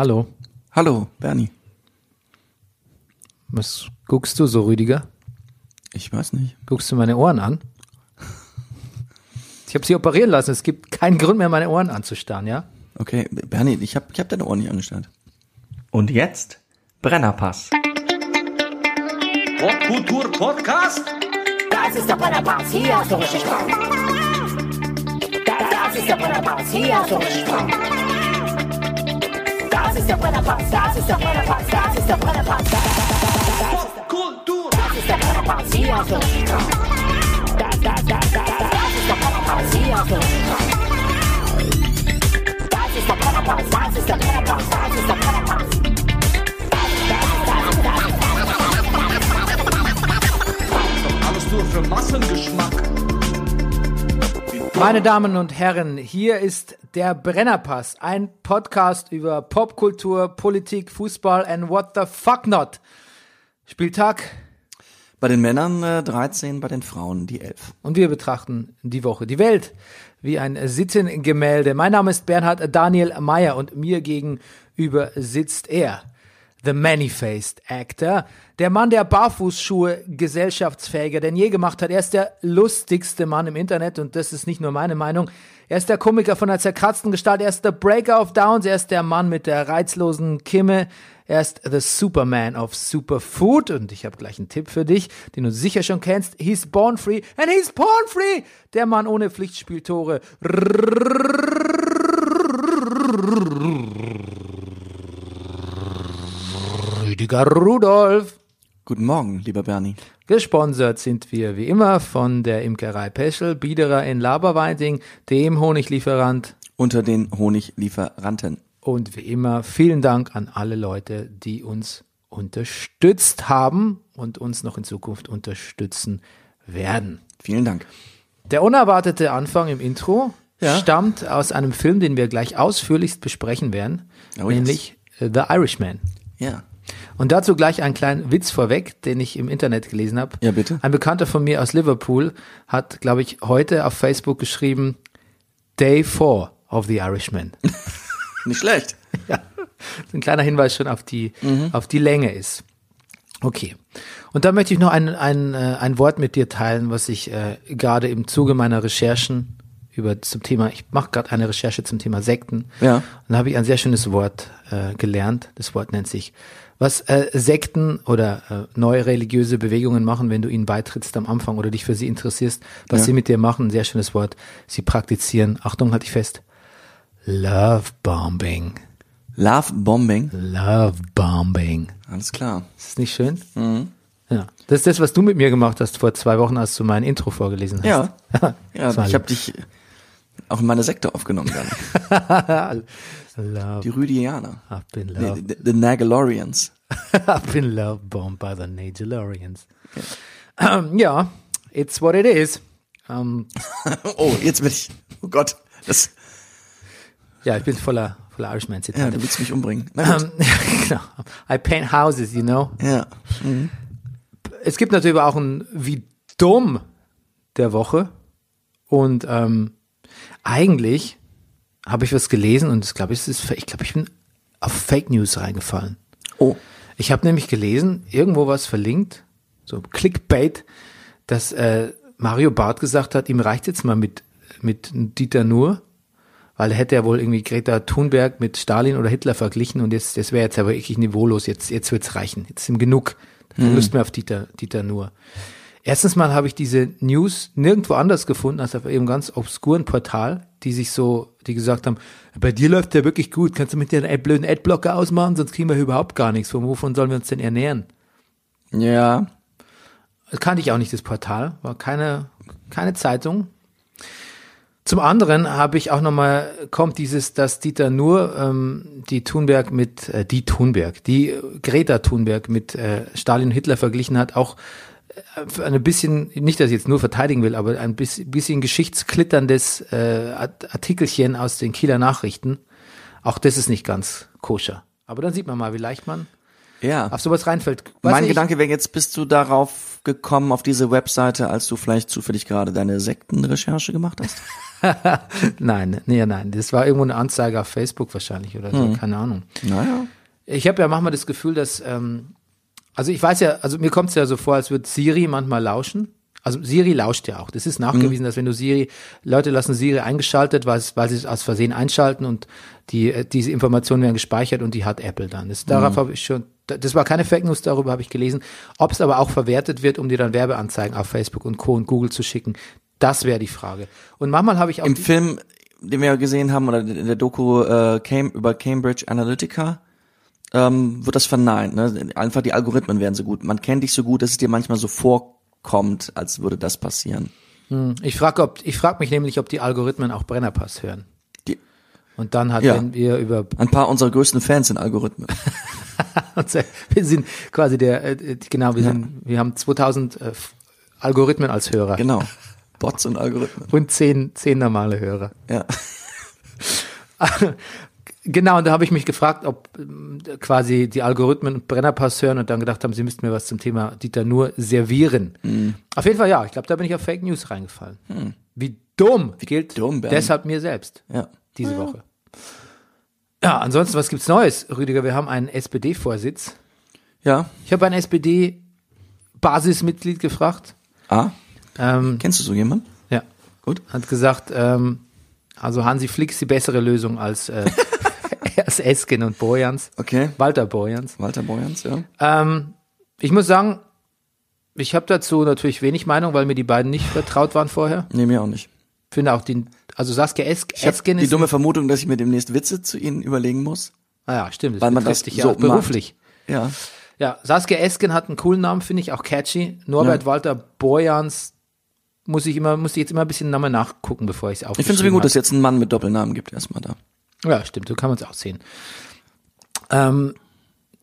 Hallo. Hallo, Bernie. Was guckst du so, Rüdiger? Ich weiß nicht. Guckst du meine Ohren an? Ich habe sie operieren lassen. Es gibt keinen Grund mehr, meine Ohren anzustarren, ja? Okay, Bernie, ich habe ich hab deine Ohren nicht angestarrt. Und jetzt Brennerpass. Popkultur Podcast? Das ist der Brennerpass, hier hast du richtig Spaß. Das, das ist der Brennerpass, hier hast du richtig Spaß. Das ist der Brennerpass, das ist der Brennerpass, das ist der Brennerpass. Popkultur! das ist der Brennerpass, hier du richtig Spaß. Das, das, das, das, das ist der Brennerpass, hier du richtig Spaß. Das ist der Brennerpass, das ist der Brennerpass, das ist der Brennerpass. Alles nur für Massengeschmack. Meine Damen und Herren, hier ist der Brennerpass, ein Podcast über Popkultur, Politik, Fußball and what the fuck not. Spieltag Bei den Männern äh, 13, bei den Frauen die 11. und wir betrachten die Woche, die Welt wie ein Sittengemälde. Mein Name ist Bernhard Daniel Mayer und mir gegenüber sitzt er. The Many-Faced Actor. Der Mann, der Barfußschuhe gesellschaftsfähiger denn je gemacht hat. Er ist der lustigste Mann im Internet und das ist nicht nur meine Meinung. Er ist der Komiker von einer zerkratzten Gestalt. Er ist der Breaker of Downs. Er ist der Mann mit der reizlosen Kimme. Er ist the Superman of Superfood. Und ich habe gleich einen Tipp für dich, den du sicher schon kennst. He's born free and he's porn free. Der Mann ohne Pflichtspieltore. Rüdiger Rudolf. Guten Morgen, lieber Bernie. Gesponsert sind wir wie immer von der Imkerei Peschel, Biederer in Laberweiting, dem Honiglieferant Unter den Honiglieferanten. und wie immer vielen Dank an alle Leute, die uns unterstützt haben und uns noch in Zukunft unterstützen werden. Vielen Dank. Der unerwartete Anfang im Intro Ja. stammt aus einem Film, den wir gleich ausführlichst besprechen werden, Oh, yes. nämlich äh, The Irishman. Ja. Und dazu gleich einen kleinen Witz vorweg, den ich im Internet gelesen habe. Ja, bitte. Ein Bekannter von mir aus Liverpool hat, glaube ich, heute auf Facebook geschrieben, Day 4 of The Irishman. Nicht schlecht. ja, ein kleiner Hinweis schon auf die, Mhm. auf die Länge ist. Okay. Und da möchte ich noch ein, ein, äh, ein Wort mit dir teilen, was ich äh, gerade im Zuge meiner Recherchen über zum Thema, ich mache gerade eine Recherche zum Thema Sekten. Ja. Und da habe ich ein sehr schönes Wort äh, gelernt. Das Wort nennt sich, was äh, Sekten oder äh, neue religiöse Bewegungen machen, wenn du ihnen beitrittst am Anfang oder dich für sie interessierst, was Ja. sie mit dir machen, ein sehr schönes Wort. Sie praktizieren, Achtung, halte ich fest, Love Bombing. Love Bombing. Love Bombing. Alles klar. Ist das nicht schön? Ja. Das ist das, was du mit mir gemacht hast vor zwei Wochen, als du mein Intro vorgelesen hast. Ja. Ja, ich habe dich auch in meine Sekte aufgenommen, Bernie. Love. Die Rüdianer. I've been Nee, love. the, the Nagalorians. I've been love bombed by the Nagelorians. Ähm, ja, it's what it is. Ähm, Oh, jetzt bin ich. Oh Gott. Das, ja, ich bin voller, voller ja, Irishman-Zitate. du willst mich umbringen. Gut. Ähm, genau. I paint houses, you know. Ja. Es gibt natürlich auch ein Wie dumm der Woche. Und ähm, eigentlich habe ich was gelesen und ich glaube, es ist, ich glaube, ich bin auf Fake News reingefallen. Oh. Ich habe nämlich gelesen, irgendwo was verlinkt, so Clickbait, dass äh, Mario Barth gesagt hat, ihm reicht jetzt mal mit, mit Dieter Nuhr, weil er hätte ja wohl irgendwie Greta Thunberg mit Stalin oder Hitler verglichen und jetzt, das wäre jetzt aber wirklich niveaulos, jetzt, jetzt wird's reichen, jetzt ist ihm genug, keine Lust mehr auf Dieter, Dieter Nuhr. Erstens mal habe ich diese News nirgendwo anders gefunden, als auf einem ganz obskuren Portal, die sich so, die gesagt haben, bei dir läuft der wirklich gut, kannst du mit dir einen blöden Adblocker ausmachen, sonst kriegen wir hier überhaupt gar nichts. Von wovon sollen wir uns denn ernähren? Ja. Das kannte ich auch nicht, das Portal, war keine, keine Zeitung. Zum anderen habe ich auch nochmal, kommt dieses, dass Dieter nur ähm, die Thunberg mit, äh, die Thunberg, die Greta Thunberg mit äh, Stalin und Hitler verglichen hat, auch ein bisschen, nicht, dass ich jetzt nur verteidigen will, aber ein bisschen, geschichtsklitterndes äh, Art- Artikelchen aus den Kieler Nachrichten. Auch das ist nicht ganz koscher. Aber dann sieht man mal, wie leicht man Ja. auf sowas reinfällt. Weiß mein nicht, Gedanke wäre jetzt, bist du darauf gekommen, auf diese Webseite, als du vielleicht zufällig gerade deine Sektenrecherche gemacht hast? nein, nee, nein. Das war irgendwo eine Anzeige auf Facebook wahrscheinlich oder so, keine Ahnung. Naja. Ich habe ja manchmal das Gefühl, dass, ähm, also ich weiß ja, also mir kommt es ja so vor, als würde Siri manchmal lauschen. Also Siri lauscht ja auch. Das ist nachgewiesen, dass wenn du Siri, Leute lassen Siri eingeschaltet, weil, weil sie es aus Versehen einschalten und die, äh, diese Informationen werden gespeichert und die hat Apple dann. Das, darauf habe ich schon, das war keine Fake News, darüber habe ich gelesen. Ob es aber auch verwertet wird, um dir dann Werbeanzeigen auf Facebook und Co. und Google zu schicken, das wäre die Frage. Und manchmal habe ich auch Im Film, den wir ja gesehen haben, oder in der Doku äh, Cam über Cambridge Analytica, ähm, wird das verneint. Ne? Einfach die Algorithmen werden so gut. Man kennt dich so gut, dass es dir manchmal so vorkommt, als würde das passieren. Ich frage ob, ich frage mich nämlich, ob die Algorithmen auch Brennerpass hören. Die, Und dann hat, Ja. wenn wir über, ein paar unserer größten Fans sind Algorithmen. wir sind quasi der, äh, genau, wir sind, wir haben 2000 äh, Algorithmen als Hörer Genau. Bots und Algorithmen. und 10, 10 normale Hörer. Ja. Genau, und da habe ich mich gefragt, ob ähm, quasi die Algorithmen Brennerpass hören und dann gedacht haben, sie müssten mir was zum Thema Dieter nur servieren. Mhm. Auf jeden Fall ja, ich glaube, da bin ich auf Fake News reingefallen. Wie dumm gilt dumm, Bernie. deshalb mir selbst Ja. diese Woche. Ja, ansonsten, was gibt's Neues, Rüdiger? Wir haben einen SPD-Vorsitz. Ja. Ich habe ein SPD-Basismitglied gefragt. Ah, Ähm, kennst du so jemanden? ja, Gut. hat gesagt, ähm, also Hansi Flick ist die bessere Lösung als, äh, als Esken und Borjans. Okay. Walter Borjans. Walter Borjans, ja. Ähm, ich muss sagen, ich habe dazu natürlich wenig Meinung, weil mir die beiden nicht vertraut waren vorher. Nee, mir auch nicht. Finde auch den, also Saskia es Ich Esken die ist, dumme Vermutung, dass ich mir demnässt Witze zu ihnen überlegen muss. ah ja, stimmt, das weil man das dich ja so auch beruflich. Ja. Ja, Saskia Esken hat einen coolen Namen, finde ich, auch catchy. Norbert Ja. Walter Borjans muss ich immer, muss ich jetzt immer ein bisschen nochmal nachgucken, bevor ich es Ich finde es irgendwie gut, dass es jetzt einen Mann mit Doppelnamen gibt erstmal da. Ja, stimmt, so kann man es auch sehen. Ähm,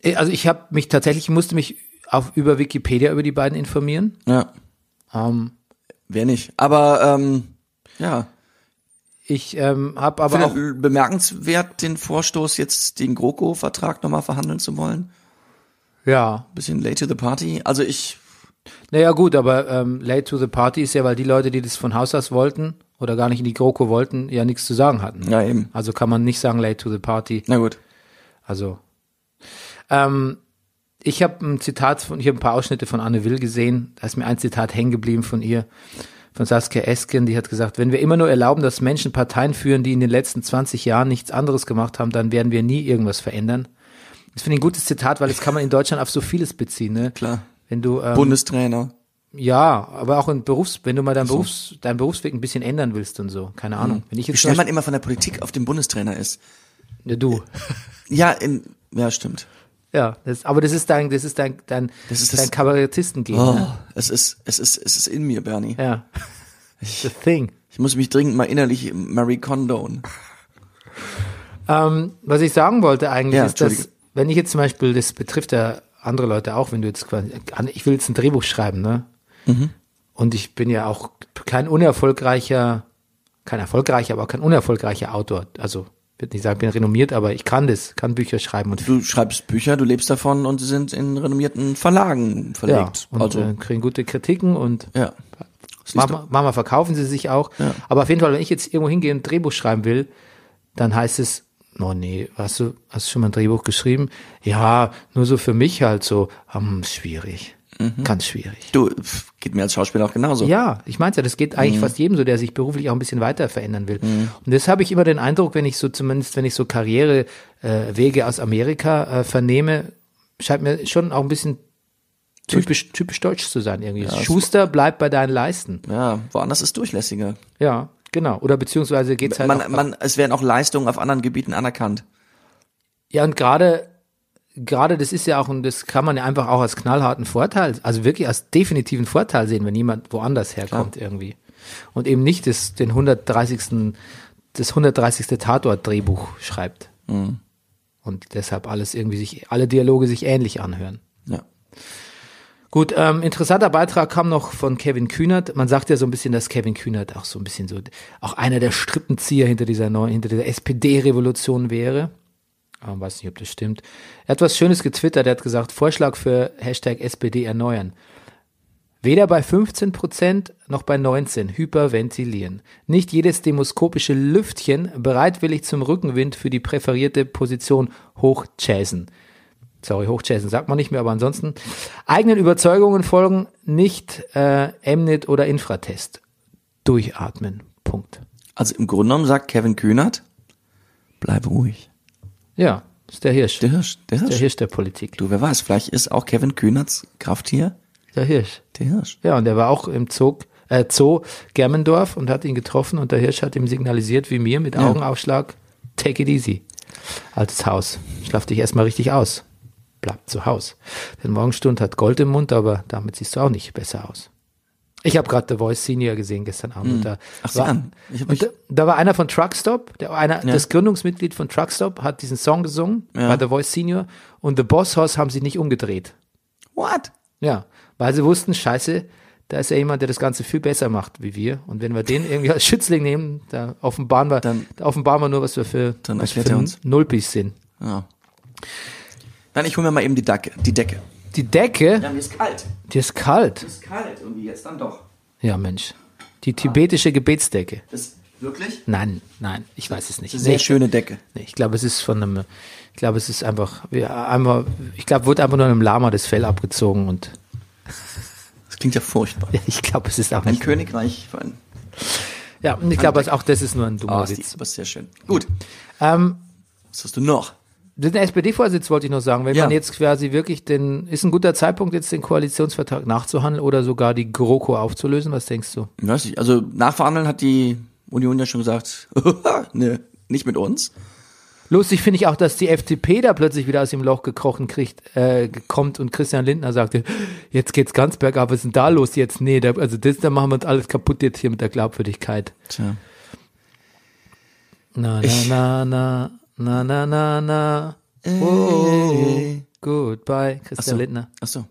eh, also ich habe mich tatsächlich, ich musste mich auf, über Wikipedia über die beiden informieren. Ja. Ähm, Wer nicht. Aber ähm, ja. ich ähm, habe Aber auch, bemerkenswert, den Vorstoß, jetzt den GroKo-Vertrag nochmal verhandeln zu wollen. ja, Bisschen late to the party. Also ich, naja gut, aber ähm, late to the party ist ja, weil die Leute, die das von Haus aus wollten oder gar nicht in die GroKo wollten, ja nichts zu sagen hatten. ja eben. Also kann man nicht sagen late to the party. Na gut. Also, ähm, ich habe ein Zitat von, ich habe ein paar Ausschnitte von Anne Will gesehen. Da ist mir ein Zitat hängen geblieben von ihr, von Saskia Esken. Die hat gesagt, wenn wir immer nur erlauben, dass Menschen Parteien führen, die in den letzten 20 Jahren nichts anderes gemacht haben, dann werden wir nie irgendwas verändern. Das finde ich ein gutes Zitat, weil das kann man in Deutschland auf so vieles beziehen. Ne? Klar. Wenn du ähm, Bundestrainer. Ja, aber auch in Berufs, wenn du mal deinen Berufs, deinen Berufsweg ein bisschen ändern willst und so, keine Ahnung. Wenn ich Wie jetzt schnell zum man immer von der Politik auf den Bundestrainer ist. Ja, du, Ja, in, ja, stimmt. ja, das, aber das ist dein, das ist dein, dein, Das ist das- dein Kabarettistengehen. Oh, Ne? es ist, es ist, es ist in mir, Bernie. Ja. The thing. Ich muss mich dringend mal innerlich Marie Condon. Ähm, was ich sagen wollte eigentlich Ja, ist, dass, wenn ich jetzt zum Beispiel, das betrifft ja andere Leute auch, wenn du jetzt quasi, ich will jetzt ein Drehbuch schreiben, ne? Mhm. Und ich bin ja auch kein unerfolgreicher, kein erfolgreicher, aber kein unerfolgreicher Autor. Also, ich würde nicht sagen, ich bin renommiert, aber ich kann das, kann Bücher schreiben und Du schreibst Bücher, du lebst davon und sie sind in renommierten Verlagen ja, verlegt. und also, äh, kriegen gute Kritiken und ja. Manchmal, manchmal verkaufen sie sich auch. Ja. Aber auf jeden Fall, wenn ich jetzt irgendwo hingehe und ein Drehbuch schreiben will, dann heißt es, oh nee, hast du, hast du schon mal ein Drehbuch geschrieben? Ja, nur so für mich halt so, hm, schwierig. Ganz schwierig. Du, geht mir als Schauspieler auch genauso. Ja, ich meinte ja, das geht eigentlich fast jedem so, der sich beruflich auch ein bisschen weiter verändern will. Und das habe ich immer den Eindruck, wenn ich so zumindest, wenn ich so Karrierewege äh, aus Amerika äh, vernehme, scheint mir schon auch ein bisschen typisch, typisch deutsch zu sein irgendwie. Schuster, bleib bei deinen Leisten. Ja, woanders ist durchlässiger. Ja, genau. Oder beziehungsweise geht's halt Man, auch, man, es werden auch Leistungen auf anderen Gebieten anerkannt. ja und gerade gerade das ist ja auch und das kann man ja einfach auch als knallharten Vorteil, also wirklich als definitiven Vorteil sehen, wenn jemand woanders herkommt irgendwie und eben nicht das den 130. das 130. Tatort Drehbuch schreibt. Und deshalb alles irgendwie sich alle Dialoge sich ähnlich anhören. Ja. Gut, ähm, interessanter Beitrag kam noch von Kevin Kühnert. Man sagt ja so ein bisschen, dass Kevin Kühnert auch so ein bisschen so, auch einer der Strippenzieher hinter dieser neuen, hinter dieser SPD-Revolution wäre. Ähm, weiß nicht, ob das stimmt. Er hat was Schönes getwittert. Er hat gesagt, Vorschlag für Hashtag SPD erneuern. Weder bei 15 Prozent noch bei 19 hyperventilieren. Nicht jedes demoskopische Lüftchen bereitwillig zum Rückenwind für die präferierte Position hochchasen. Sorry, hochchasen sagt man nicht mehr, aber ansonsten eigenen Überzeugungen folgen nicht äh, Mnet oder Infratest. Durchatmen. Punkt. Also im Grunde genommen sagt Kevin Kühnert, bleib ruhig. Ja, ist der Hirsch. Der Hirsch, der Hirsch. Der Hirsch der Politik. Du, wer weiß, vielleicht ist auch Kevin Kühnerts Krafttier Der Hirsch. der Hirsch. Ja, und der war auch im Zoo, äh, Zoo Germendorf und hat ihn getroffen und der Hirsch hat ihm signalisiert, wie mir, mit Augenaufschlag, take it easy. Altes Haus. Schlaf dich erstmal richtig aus. Bleib zu Haus. Denn Morgenstund hat Gold im Mund, aber damit siehst du auch nicht besser aus. Ich habe gerade The Voice Senior gesehen gestern Abend. Und da. Ach, war, an. Und da, da war einer von Truckstop, der einer, das Gründungsmitglied von Truckstop, hat diesen Song gesungen Ja. bei The Voice Senior und The Boss Hoss haben sie nicht umgedreht. What? Ja, weil sie wussten, scheiße, da ist ja jemand, der das Ganze viel besser macht wie wir. Und wenn wir den irgendwie als Schützling nehmen, da offenbaren wir, Dann- da offenbaren wir nur, was wir für, Dann was für uns. Nulpis sind. Ja. Dann ich hole mir mal eben die Decke. Die Decke. Die Decke, mir ist kalt. die ist kalt. ist kalt irgendwie jetzt dann doch. Ja, Mensch. Die tibetische Gebetsdecke. Das wirklich? Nein, nein, ich weiß es nicht. Eine sehr Nee, schöne Decke. nee, ich glaube, es ist von einem, ich glaube, es ist einfach, wir, einmal, ich glaube, wurde einfach nur einem Lama das Fell abgezogen und Das klingt ja furchtbar. ich glaube, es ist auch Ein nicht. Königreich ein. Ja, und ich glaube, auch das ist nur ein dummer Oh, Witz. aber sehr schön. Gut. Ähm, Was hast du noch? Den SPD-Vorsitz wollte ich noch sagen. Wenn Ja. man jetzt quasi wirklich den, ist ein guter Zeitpunkt, jetzt den Koalitionsvertrag nachzuhandeln oder sogar die GroKo aufzulösen? Was denkst du? Ich weiß nicht. Also nachverhandeln hat die Union ja schon gesagt, ne, nicht mit uns. Lustig finde ich auch, dass die FDP da plötzlich wieder aus dem Loch gekrochen kriegt, äh, kommt und Christian Lindner sagte, jetzt geht's ganz bergab, was ist denn da los jetzt? Nee, da, also das, da machen wir uns alles kaputt jetzt hier mit der Glaubwürdigkeit. Tja. Na, na, na, na, na, na, na, na. Oh, goodbye, Christian Achso. Lindner. Achso.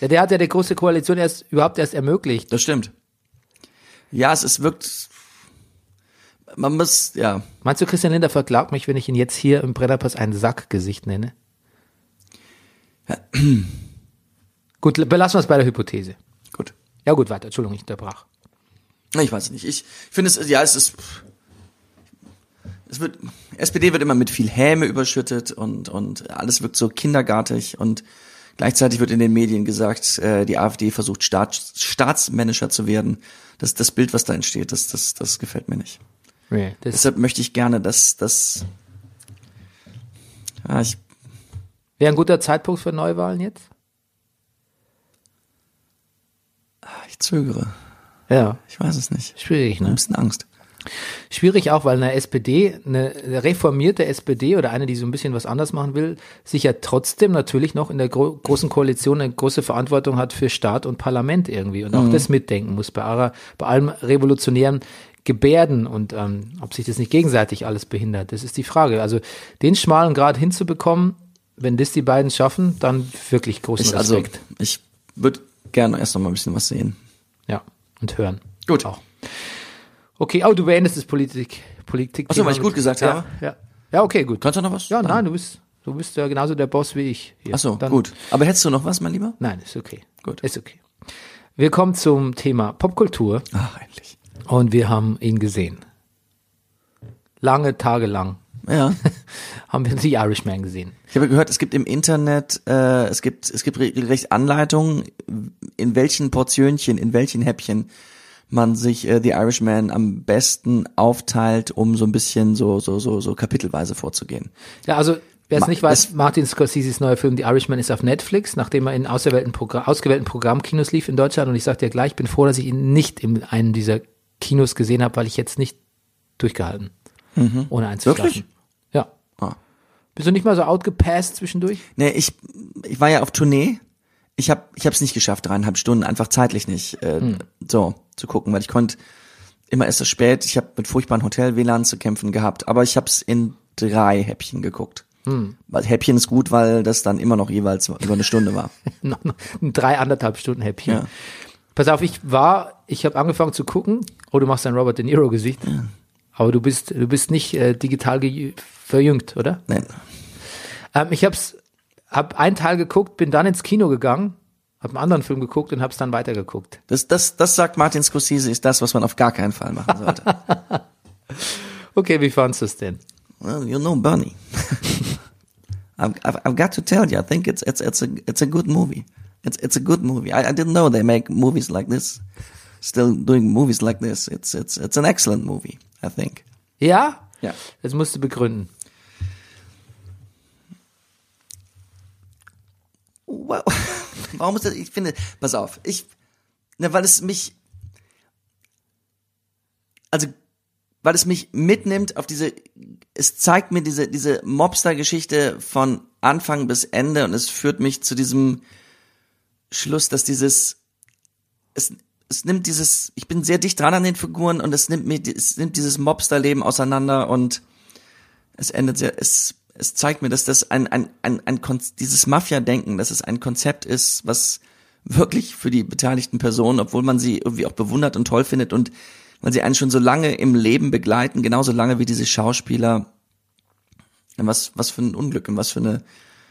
Ja, der hat ja die große Koalition erst überhaupt erst ermöglicht. Das stimmt. Ja, es ist wirkt. Man muss, ja. Meinst du, Christian Lindner verklagt mich, wenn ich ihn jetzt hier im Brennerpass ein Sackgesicht nenne? gut, belassen wir es bei der Hypothese. Gut. Ja gut, weiter. Entschuldigung, ich unterbrach. Ich weiß nicht. Ich finde es, ja, es ist. Es wird, SPD wird immer mit viel Häme überschüttet und, und alles wirkt so kindergartig und gleichzeitig wird in den Medien gesagt, äh, die AfD versucht Staat, staatsmännischer zu werden. Das, das Bild, was da entsteht, das, das, das gefällt mir nicht. Nee, Deshalb möchte ich gerne, dass, dass, ja, ich, wäre ein guter Zeitpunkt für Neuwahlen jetzt? ich zögere. Ja, Ich weiß es nicht. schwierig, Ich habe ein ne? bisschen Angst. Schwierig auch, weil eine SPD, eine reformierte SPD oder eine, die so ein bisschen was anders machen will, sich ja trotzdem natürlich noch in der gro großen Koalition eine große Verantwortung hat für Staat und Parlament irgendwie und auch das mitdenken muss bei, aller, bei allem revolutionären Gebärden und ähm, ob sich das nicht gegenseitig alles behindert, das ist die Frage. Also den schmalen Grad hinzubekommen, wenn das die beiden schaffen, dann wirklich großen Ich, also, Respekt. ich würde gerne erst noch mal ein bisschen was sehen. ja, und hören. Gut. Auch. Okay, oh, du beendest das Politik. Politik Ach so, weil ich gut gesagt ja, habe? Ja. ja, okay, gut. Kannst du noch was? Ja, nein, du bist, du bist ja genauso der Boss wie ich. Hier. Ach so, Dann- gut. Aber hättest du noch was, mein Lieber? Nein, ist okay. Gut. Ist okay. Wir kommen zum Thema Popkultur Ach, endlich. und wir haben ihn gesehen. Lange Tage lang Ja. haben wir The Irishman gesehen. Ich habe gehört, es gibt im Internet, äh, es gibt, es gibt regelrecht Anleitungen, in welchen Portionchen, in welchen Häppchen man sich äh, The Irishman am besten aufteilt, um so ein bisschen so, so, so, so kapitelweise vorzugehen. Ja, also wer es nicht weiß, Martin Scorseses neuer Film The Irishman ist auf Netflix, nachdem er in ausgewählten, Programm, ausgewählten Programmkinos lief in Deutschland. Und ich sag dir gleich, ich bin froh, dass ich ihn nicht in einem dieser Kinos gesehen habe, weil ich jetzt nicht durchgehalten, ohne einzuschlafen. Mhm. Wirklich? Ja. Ah. Bist du nicht mal so outgepasst zwischendurch? Nee, ich, ich war ja auf Tournee. Ich habe ich hab's nicht geschafft, dreieinhalb Stunden, einfach zeitlich nicht äh, so zu gucken, weil ich konnte immer erst so spät. Ich habe mit furchtbaren Hotel-WLAN zu kämpfen gehabt, aber ich habe es in drei Häppchen geguckt. Weil Häppchen ist gut, weil das dann immer noch jeweils über eine Stunde war. drei, anderthalb Stunden Häppchen. Ja. Pass auf, ich war, ich habe angefangen zu gucken. Oh, du machst ein Robert De Niro Gesicht. Aber du bist, du bist nicht äh, digital verjüngt, oder? Nein. Ähm, ich hab's, hab einen Teil geguckt, bin dann ins Kino gegangen Hab einen anderen Film geguckt und hab's dann weitergeguckt. Das, das, das sagt Martin Scorsese, ist das, was man auf gar keinen Fall machen sollte. Okay, wie fandst du es denn? well, you know Bernie. I've, I've, got to tell you, I think it's, it's, it's a, it's a good movie. It's, it's a good movie. I, I didn't know they make movies like this. Still doing movies like this. It's, it's, it's an excellent movie, I think. Ja? Ja. Das musst du begründen. Wow. Warum ist das? Ich finde, pass auf, ich, ne, weil es mich, also, weil es mich mitnimmt auf diese, es zeigt mir diese, diese Mobster-Geschichte von Anfang bis Ende und es führt mich zu diesem Schluss, dass dieses, es, es nimmt dieses, ich bin sehr dicht dran an den Figuren und es nimmt mir, es nimmt dieses Mobster-Leben auseinander und es endet sehr, es, es zeigt mir, dass das ein, ein, ein, ein dieses Mafia-Denken, dass es ein Konzept ist, was wirklich für die beteiligten Personen, obwohl man sie irgendwie auch bewundert und toll findet und weil sie einen schon so lange im Leben begleiten, genauso lange wie diese Schauspieler, was, was für ein Unglück und was für eine,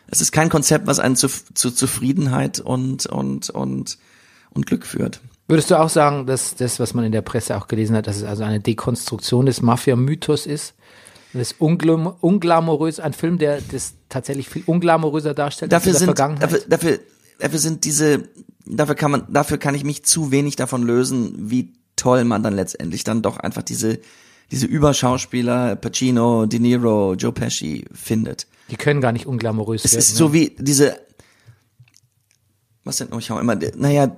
es ist kein Konzept, was einen zu, zu Zufriedenheit und, und, und, und Glück führt. Würdest du auch sagen, dass das, was man in der Presse auch gelesen hat, dass es also eine Dekonstruktion des Mafia-Mythos ist? Das ist unglam unglamourös, ein Film, der das tatsächlich viel unglamouröser darstellt dafür als in der sind Vergangenheit. dafür, dafür dafür sind diese dafür kann man dafür kann ich mich zu wenig davon lösen, wie toll man dann letztendlich dann doch einfach diese diese Überschauspieler Pacino, De Niro, Joe Pesci findet. Die können gar nicht unglamourös Es werden. ist ne? so wie diese was denn ich auch immer naja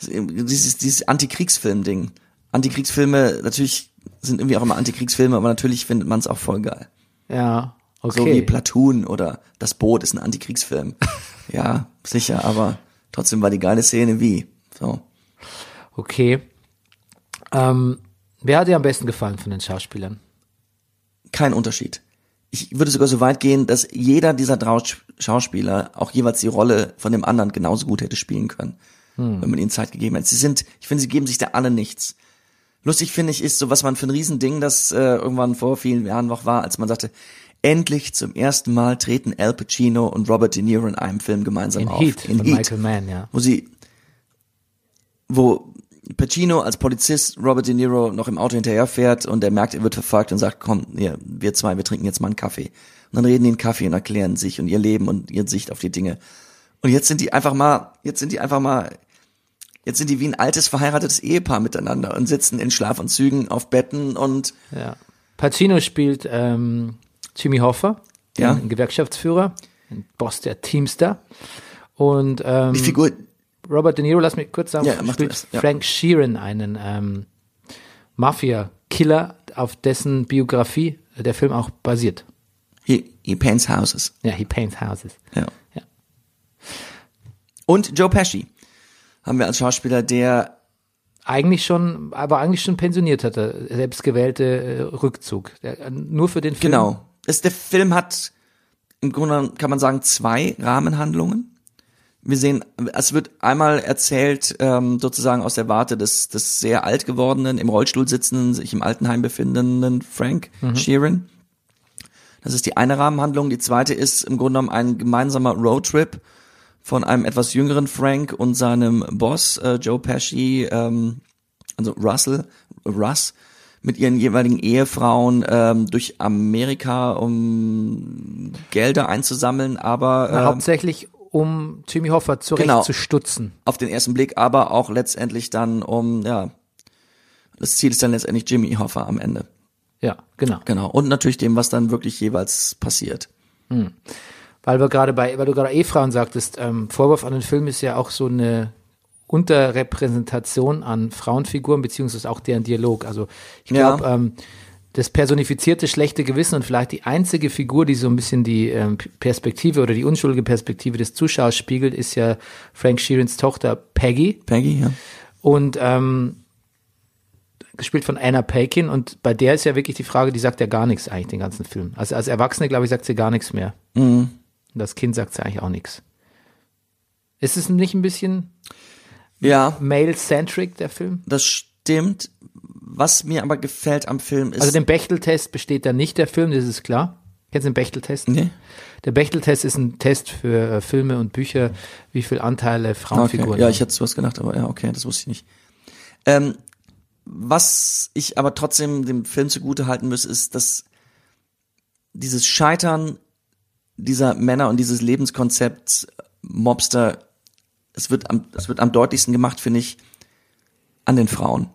dieses dieses Antikriegsfilm-Ding. Antikriegsfilme natürlich sind irgendwie auch immer Antikriegsfilme, aber natürlich findet man es auch voll geil. Ja, okay. So wie Platoon oder Das Boot ist ein Antikriegsfilm. ja, sicher, aber trotzdem war die geile Szene wie. So. Okay. Ähm, wer hat dir am besten gefallen von den Schauspielern? Kein Unterschied. Ich würde sogar so weit gehen, dass jeder dieser drei Schauspieler auch jeweils die Rolle von dem anderen genauso gut hätte spielen können, wenn man ihnen Zeit gegeben hätte. Sie sind, ich finde, sie geben sich da alle nichts. Lustig finde ich ist so, was man für ein Riesending, das äh, irgendwann vor vielen Jahren noch war, als man sagte, endlich zum ersten Mal treten Al Pacino und Robert De Niro in einem Film gemeinsam In auf. Heat von Michael Mann, ja. wo sie, wo Pacino als Polizist Robert De Niro noch im Auto hinterherfährt und er merkt, er wird verfolgt und sagt, komm, hier, wir zwei, wir trinken jetzt mal einen Kaffee. Und dann reden die einen Kaffee und erklären sich und ihr Leben und ihre Sicht auf die Dinge. Und jetzt sind die einfach mal, jetzt sind die einfach mal, jetzt sind die wie ein altes verheiratetes Ehepaar miteinander und sitzen in Schlafanzügen auf Betten und ja. Pacino spielt ähm, Jimmy Hoffa, den Ja. Gewerkschaftsführer, ein Boss der Teamster. Und ähm, die Figur, Robert De Niro, lass mich kurz sagen, Ja, spielt das, ja. Frank Sheeran, einen ähm, Mafia-Killer, auf dessen Biografie der Film auch basiert. he, he paints houses. Ja, he paints houses. Ja. Ja. Und Joe Pesci haben wir als Schauspieler, der Eigentlich schon, aber eigentlich schon pensioniert hatte, selbstgewählte äh, Rückzug. Der, äh, nur für den Film. Genau. Es, der Film hat im Grunde genommen, kann man sagen, zwei Rahmenhandlungen. Wir sehen, es wird einmal erzählt, ähm, sozusagen aus der Warte des, des sehr alt gewordenen, im Rollstuhl sitzenden, sich im Altenheim befindenden Frank Sheeran. Das ist die eine Rahmenhandlung. Die zweite ist im Grunde genommen ein gemeinsamer Roadtrip von einem etwas jüngeren Frank und seinem Boss äh, Joe Pesci, ähm, also Russell, Russ, mit ihren jeweiligen Ehefrauen ähm, durch Amerika, um Gelder einzusammeln, aber ähm, Hauptsächlich um Jimmy Hoffa zurechtzustutzen. auf den ersten Blick, aber auch letztendlich dann um, ja, das Ziel ist dann letztendlich Jimmy Hoffa am Ende. Ja, genau. Genau. Und natürlich dem, was dann wirklich jeweils passiert. Weil wir gerade bei, weil du gerade Ehefrauen sagtest, ähm, Vorwurf an den Film ist ja auch so eine Unterrepräsentation an Frauenfiguren, beziehungsweise auch deren Dialog. Also ich Ja. glaube, ähm, das personifizierte schlechte Gewissen und vielleicht die einzige Figur, die so ein bisschen die ähm, Perspektive oder die unschuldige Perspektive des Zuschauers spiegelt, ist ja Frank Sheerans Tochter Peggy. Peggy, ja. Und ähm, gespielt von Anna Paquin und bei der ist ja wirklich die Frage, die sagt ja gar nichts eigentlich den ganzen Film. Also als Erwachsene, glaube ich, sagt sie gar nichts mehr. Mhm. Und das Kind sagt sie eigentlich auch nichts. Ist es nicht ein bisschen Ja, male-centric, der Film? das stimmt. Was mir aber gefällt am Film ist, Also dem Bechtel-Test besteht da nicht der Film, das ist klar. Kennst du den Bechteltest? Nee? Der Bechteltest ist ein Test für äh, Filme und Bücher, wie viel Anteile Okay. Frauenfiguren Ja, haben. ich hätte sowas gedacht, aber ja, okay, das wusste ich nicht. Ähm, was ich aber trotzdem dem Film zugute halten muss, ist, dass dieses Scheitern dieser Männer und dieses Lebenskonzepts äh, Mobster, es wird am, es wird am deutlichsten gemacht, finde ich, an den Frauen.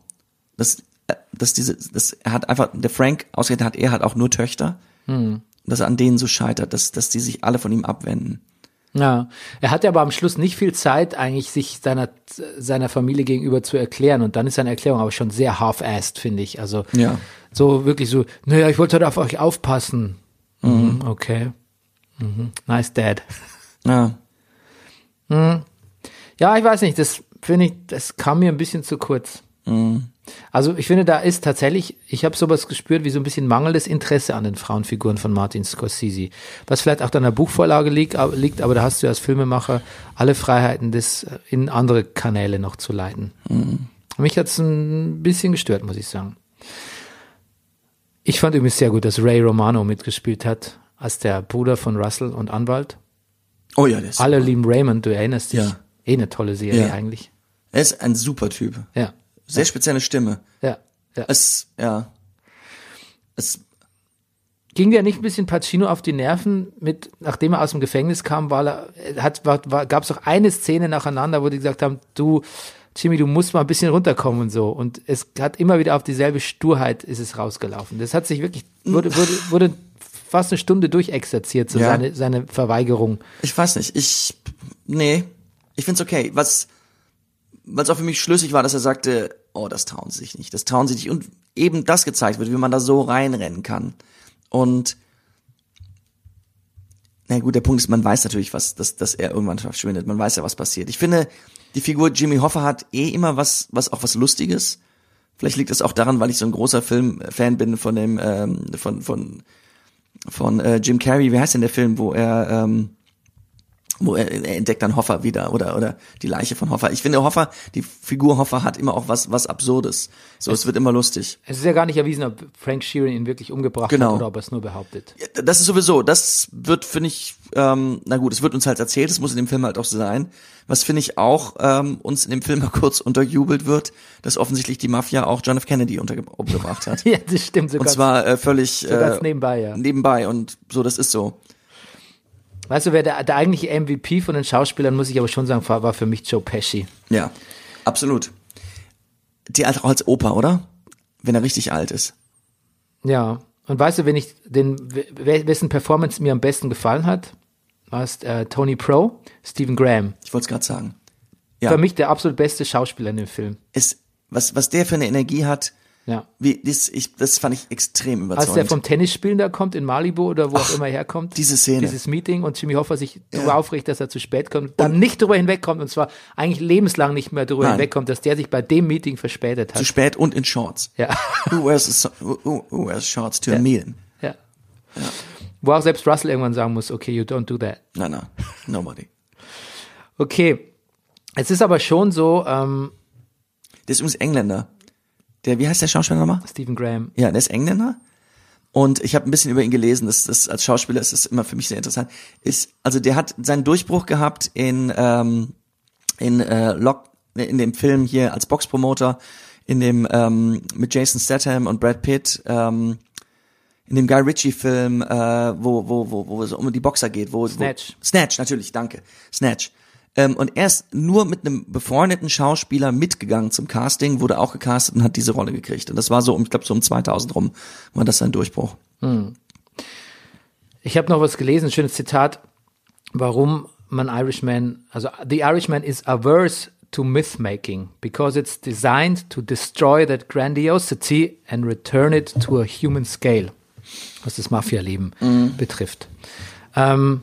Das, äh, dass diese, das, er hat einfach, der Frank, ausgerechnet hat er hat auch nur Töchter, dass er an denen so scheitert, dass, dass die sich alle von ihm abwenden. Ja, er hatte aber am Schluss nicht viel Zeit, eigentlich sich seiner, seiner Familie gegenüber zu erklären. Und dann ist seine Erklärung aber schon sehr half-assed, finde ich. Also Ja. so wirklich so, naja, ich wollte halt auf euch aufpassen. Mhm. Okay. Mhm. Nice Dad. Ja. Ja, ich weiß nicht, das finde ich, das kam mir ein bisschen zu kurz. Also ich finde, da ist tatsächlich, ich habe sowas gespürt wie so ein bisschen mangelndes Interesse an den Frauenfiguren von Martin Scorsese. Was vielleicht auch an der Buchvorlage liegt, aber, liegt, aber da hast du als Filmemacher alle Freiheiten, das in andere Kanäle noch zu leiten. Mich hat's ein bisschen gestört, muss ich sagen. Ich fand übrigens sehr gut, dass Ray Romano mitgespielt hat, als der Bruder von Russell und Anwalt. Oh ja, ist, Alle lieben Raymond, du erinnerst dich. Ja. Eh eine tolle Serie Ja. eigentlich. er ist ein super Typ. Ja, Sehr spezielle Stimme. ja, ja. Es, ja. Es, Ging dir nicht ein bisschen Pacino auf die Nerven mit, nachdem er aus dem Gefängnis kam, weil er, er hat, war, war, gab es doch eine Szene nacheinander, wo die gesagt haben, du, Jimmy, du musst mal ein bisschen runterkommen und so. Und es hat immer wieder auf dieselbe Sturheit ist es rausgelaufen. Das hat sich wirklich, wurde, wurde, wurde fast eine Stunde durchexerziert, so Ja. seine, seine Verweigerung. ich weiß nicht, ich, nee, ich find's okay. Was, was auch für mich schlüssig war, dass er sagte, oh, das trauen sie sich nicht, das trauen sie sich nicht. Und eben das gezeigt wird, wie man da so reinrennen kann. Und, na gut, der Punkt ist, man weiß natürlich, was, dass, dass er irgendwann verschwindet. Man weiß ja, was passiert. Ich finde, die Figur Jimmy Hoffa hat eh immer was, was auch was Lustiges. Vielleicht liegt es auch daran, weil ich so ein großer Filmfan bin von dem, ähm, von, von, von äh, Jim Carrey. Wie heißt denn der Film, wo er, ähm, wo er, er entdeckt dann Hoffa wieder oder oder die Leiche von Hoffa. Ich finde Hoffa, die Figur Hoffa hat immer auch was was Absurdes. So, es wird immer lustig. Es ist ja gar nicht erwiesen, ob Frank Sheeran ihn wirklich umgebracht Genau. hat oder ob er es nur behauptet. Ja, Das ist sowieso, das wird, finde ich, ähm, na gut, es wird uns halt erzählt, es muss in dem Film halt auch so sein. Was finde ich auch ähm, uns in dem Film mal kurz unterjubelt wird, dass offensichtlich die Mafia auch John F. Kennedy umgebracht hat. Ja, das stimmt sogar. Und zwar äh, völlig ganz äh, nebenbei, ja. nebenbei und so, das ist so. Weißt du, wer der, der eigentliche MVP von den Schauspielern, muss ich aber schon sagen, war, war für mich Joe Pesci. Ja, absolut. Die auch als Opa, oder? Wenn er richtig alt ist. Ja. Und weißt du, wenn ich den, wessen Performance mir am besten gefallen hat, war es äh, Tony Pro, Stephen Graham. Ich wollte es gerade sagen. Ja, Für mich der absolut beste Schauspieler in dem Film. ist, was, was der für eine Energie hat, Ja. wie, das, ich, das fand ich extrem Als überzeugend. der vom Tennisspielen da kommt in Malibu oder wo auch immer er herkommt. diese Szene. Dieses Meeting und Jimmy Hoffa sich darüber aufregt, dass er zu spät kommt, dann nicht drüber hinwegkommt und zwar eigentlich lebenslang nicht mehr drüber Nein. hinwegkommt, dass der sich bei dem Meeting verspätet Zu hat. spät und in Shorts. Ja. Who wears, a, who, who- wears shorts to a meal? ja. Wo auch selbst Russell irgendwann sagen muss, okay, you don't do that. Nein, nein, nobody. Okay. Es ist aber schon so, ähm, Der ist übrigens Engländer. Der, wie heißt der Schauspieler nochmal? Stephen Graham. Ja, der ist Engländer. Und ich habe ein bisschen über ihn gelesen, das, das als Schauspieler ist das immer für mich sehr interessant. Ist, also der hat seinen Durchbruch gehabt in, ähm, in äh, Lock, in dem Film hier als Boxpromoter, in dem ähm, mit Jason Statham und Brad Pitt, ähm, in dem Guy Ritchie-Film, äh, wo, wo, wo, wo es um die Boxer geht, wo Snatch. Wo, Snatch, natürlich, danke. Snatch. Ähm, und er ist nur mit einem befreundeten Schauspieler mitgegangen zum Casting, wurde auch gecastet und hat diese Rolle gekriegt. Und das war so, um, ich glaube, so um 2000 rum war das sein Durchbruch. Ich habe noch was gelesen, ein schönes Zitat, warum man Irishman, also the Irishman is averse to myth-making because it's designed to destroy that grandiosity and return it to a human scale, was das Mafia-Leben betrifft. Ähm,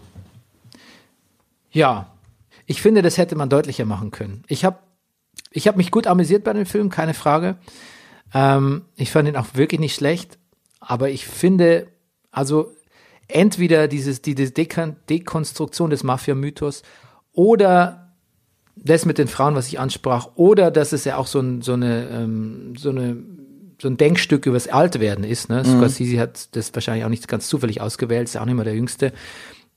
ja, ich finde, das hätte man deutlicher machen können. Ich habe ich hab mich gut amüsiert bei dem Film, keine Frage. Ähm, ich fand ihn auch wirklich nicht schlecht, aber ich finde, also entweder dieses, diese Dekon Dekonstruktion des Mafia-Mythos oder das mit den Frauen, was ich ansprach, oder dass es ja auch so, ein, so eine, ähm, so eine so ein Denkstück übers Altwerden ist. Ne? Scorsese hat das wahrscheinlich auch nicht ganz zufällig ausgewählt, ist auch nicht mehr der Jüngste.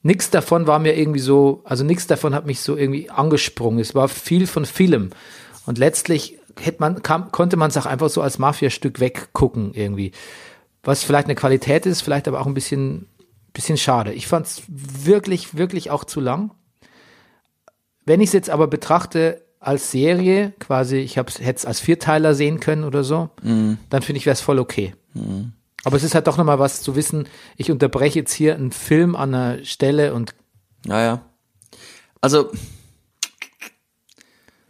Nix davon war mir irgendwie so, also nichts davon hat mich so irgendwie angesprungen. Es war viel von Film. Und letztlich hätte man, kam, konnte man es auch einfach so als Mafia-Stück weggucken irgendwie. Was vielleicht eine Qualität ist, vielleicht aber auch ein bisschen, bisschen schade. Ich fand es wirklich, wirklich auch zu lang. Wenn ich es jetzt aber betrachte als Serie, quasi, ich hätte es als Vierteiler sehen können oder so, dann finde ich, wäre es voll okay. Aber es ist halt doch nochmal was zu wissen, ich unterbreche jetzt hier einen Film an einer Stelle und Naja. Also,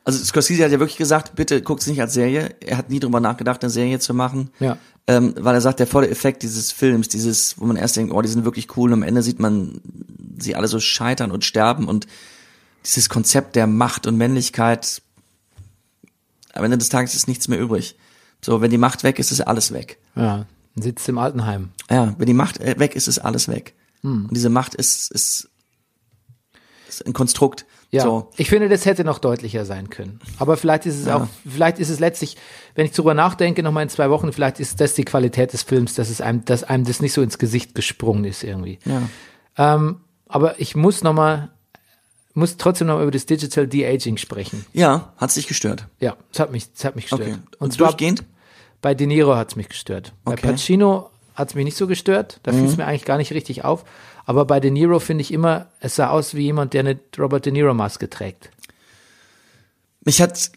also Scorsese hat ja wirklich gesagt, bitte guckt es nicht als Serie. Er hat nie drüber nachgedacht, eine Serie zu machen. Ja. Ähm, weil er sagt, der volle Effekt dieses Films, dieses, wo man erst denkt, oh, die sind wirklich cool, und am Ende sieht man sie alle so scheitern und sterben und dieses Konzept der Macht und Männlichkeit, am Ende des Tages ist nichts mehr übrig. So, wenn die Macht weg ist, ist alles weg. ja, sitzt im Altenheim. Ja, wenn die Macht äh, weg ist, ist alles weg. Und diese Macht ist, ist, ist ein Konstrukt. Ja, So. ich finde, das hätte noch deutlicher sein können. Aber vielleicht ist es auch, vielleicht ist es letztlich, wenn ich drüber nachdenke, nochmal in zwei Wochen, vielleicht ist das die Qualität des Films, dass es einem, dass einem das nicht so ins Gesicht gesprungen ist irgendwie. Ja. Ähm, aber ich muss nochmal, muss trotzdem noch über das Digital De-Aging sprechen. Ja, hat's dich gestört. Ja, das hat mich, das hat mich gestört. Okay. Und Und zwar durchgehend? Bei De Niro hat es mich gestört. Bei Okay. Mhm. Pacino hat es mich nicht so gestört. Da fiel es mir eigentlich gar nicht richtig auf. Aber bei De Niro finde ich immer, es sah aus wie jemand, der eine Robert De Niro Maske trägt. Mich hat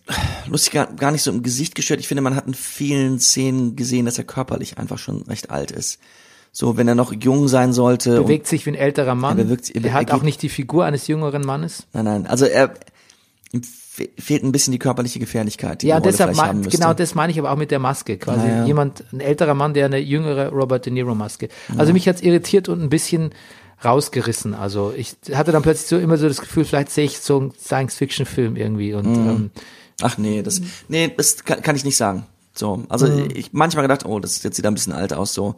lustig gar, gar nicht so im Gesicht gestört. Ich finde, man hat in vielen Szenen gesehen, dass er körperlich einfach schon recht alt ist. So, wenn er noch jung sein sollte. und- bewegt sich wie ein älterer Mann. Er bewegt sich- er er hat geht- auch nicht die Figur eines jüngeren Mannes. nein, nein. Also er fe- fehlt ein bisschen die körperliche Gefährlichkeit, die Ja, deshalb genau das meine ich aber auch mit der Maske. Quasi Naja. jemand, ein älterer Mann, der eine jüngere Robert De Niro Maske. Also mich hat's irritiert und ein bisschen rausgerissen. Also ich hatte dann plötzlich so immer so das Gefühl, vielleicht sehe ich so einen Science-Fiction-Film irgendwie und Mhm. ähm, Ach nee, das, nee, das kann, kann ich nicht sagen. So, also Mhm. ich manchmal gedacht, oh, das jetzt sieht ein bisschen alt aus. So,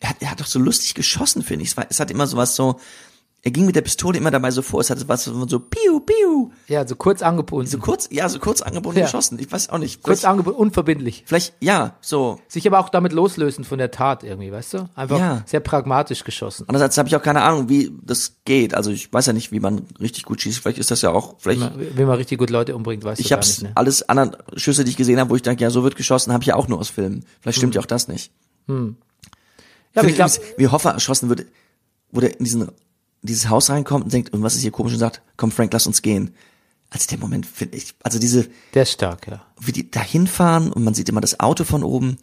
er hat, er hat doch so lustig geschossen, finde ich. Es, war, es hat immer sowas so. Er ging mit der Pistole immer dabei so vor. Es hatte was so, so piu piu, ja, so kurz angebunden. so kurz, ja, so kurz angebunden Ja. geschossen. Ich weiß auch nicht. kurz angebunden, unverbindlich. vielleicht ja, so. Sich aber auch damit loslösen von der Tat irgendwie, weißt du? Einfach Ja. sehr pragmatisch geschossen. Andererseits habe ich auch keine Ahnung, wie das geht. Also ich weiß ja nicht, wie man richtig gut schießt. Vielleicht ist das ja auch, vielleicht. Wenn man richtig gut Leute umbringt, weißt ich du gar habe nicht, ne? alles anderen Schüsse, die ich gesehen habe, wo ich denke, ja, so wird geschossen, habe ich ja auch nur aus Filmen. Vielleicht Hm. stimmt ja auch das nicht. Ja, aber ich glaube, wie Hoffa erschossen wird, der in diesen, dieses Haus reinkommt und denkt, und was ist hier komisch und sagt, komm Frank, lass uns gehen. Also der Moment finde ich, also diese, der ist stark, ja. wie die da hinfahren und man sieht immer das Auto von oben,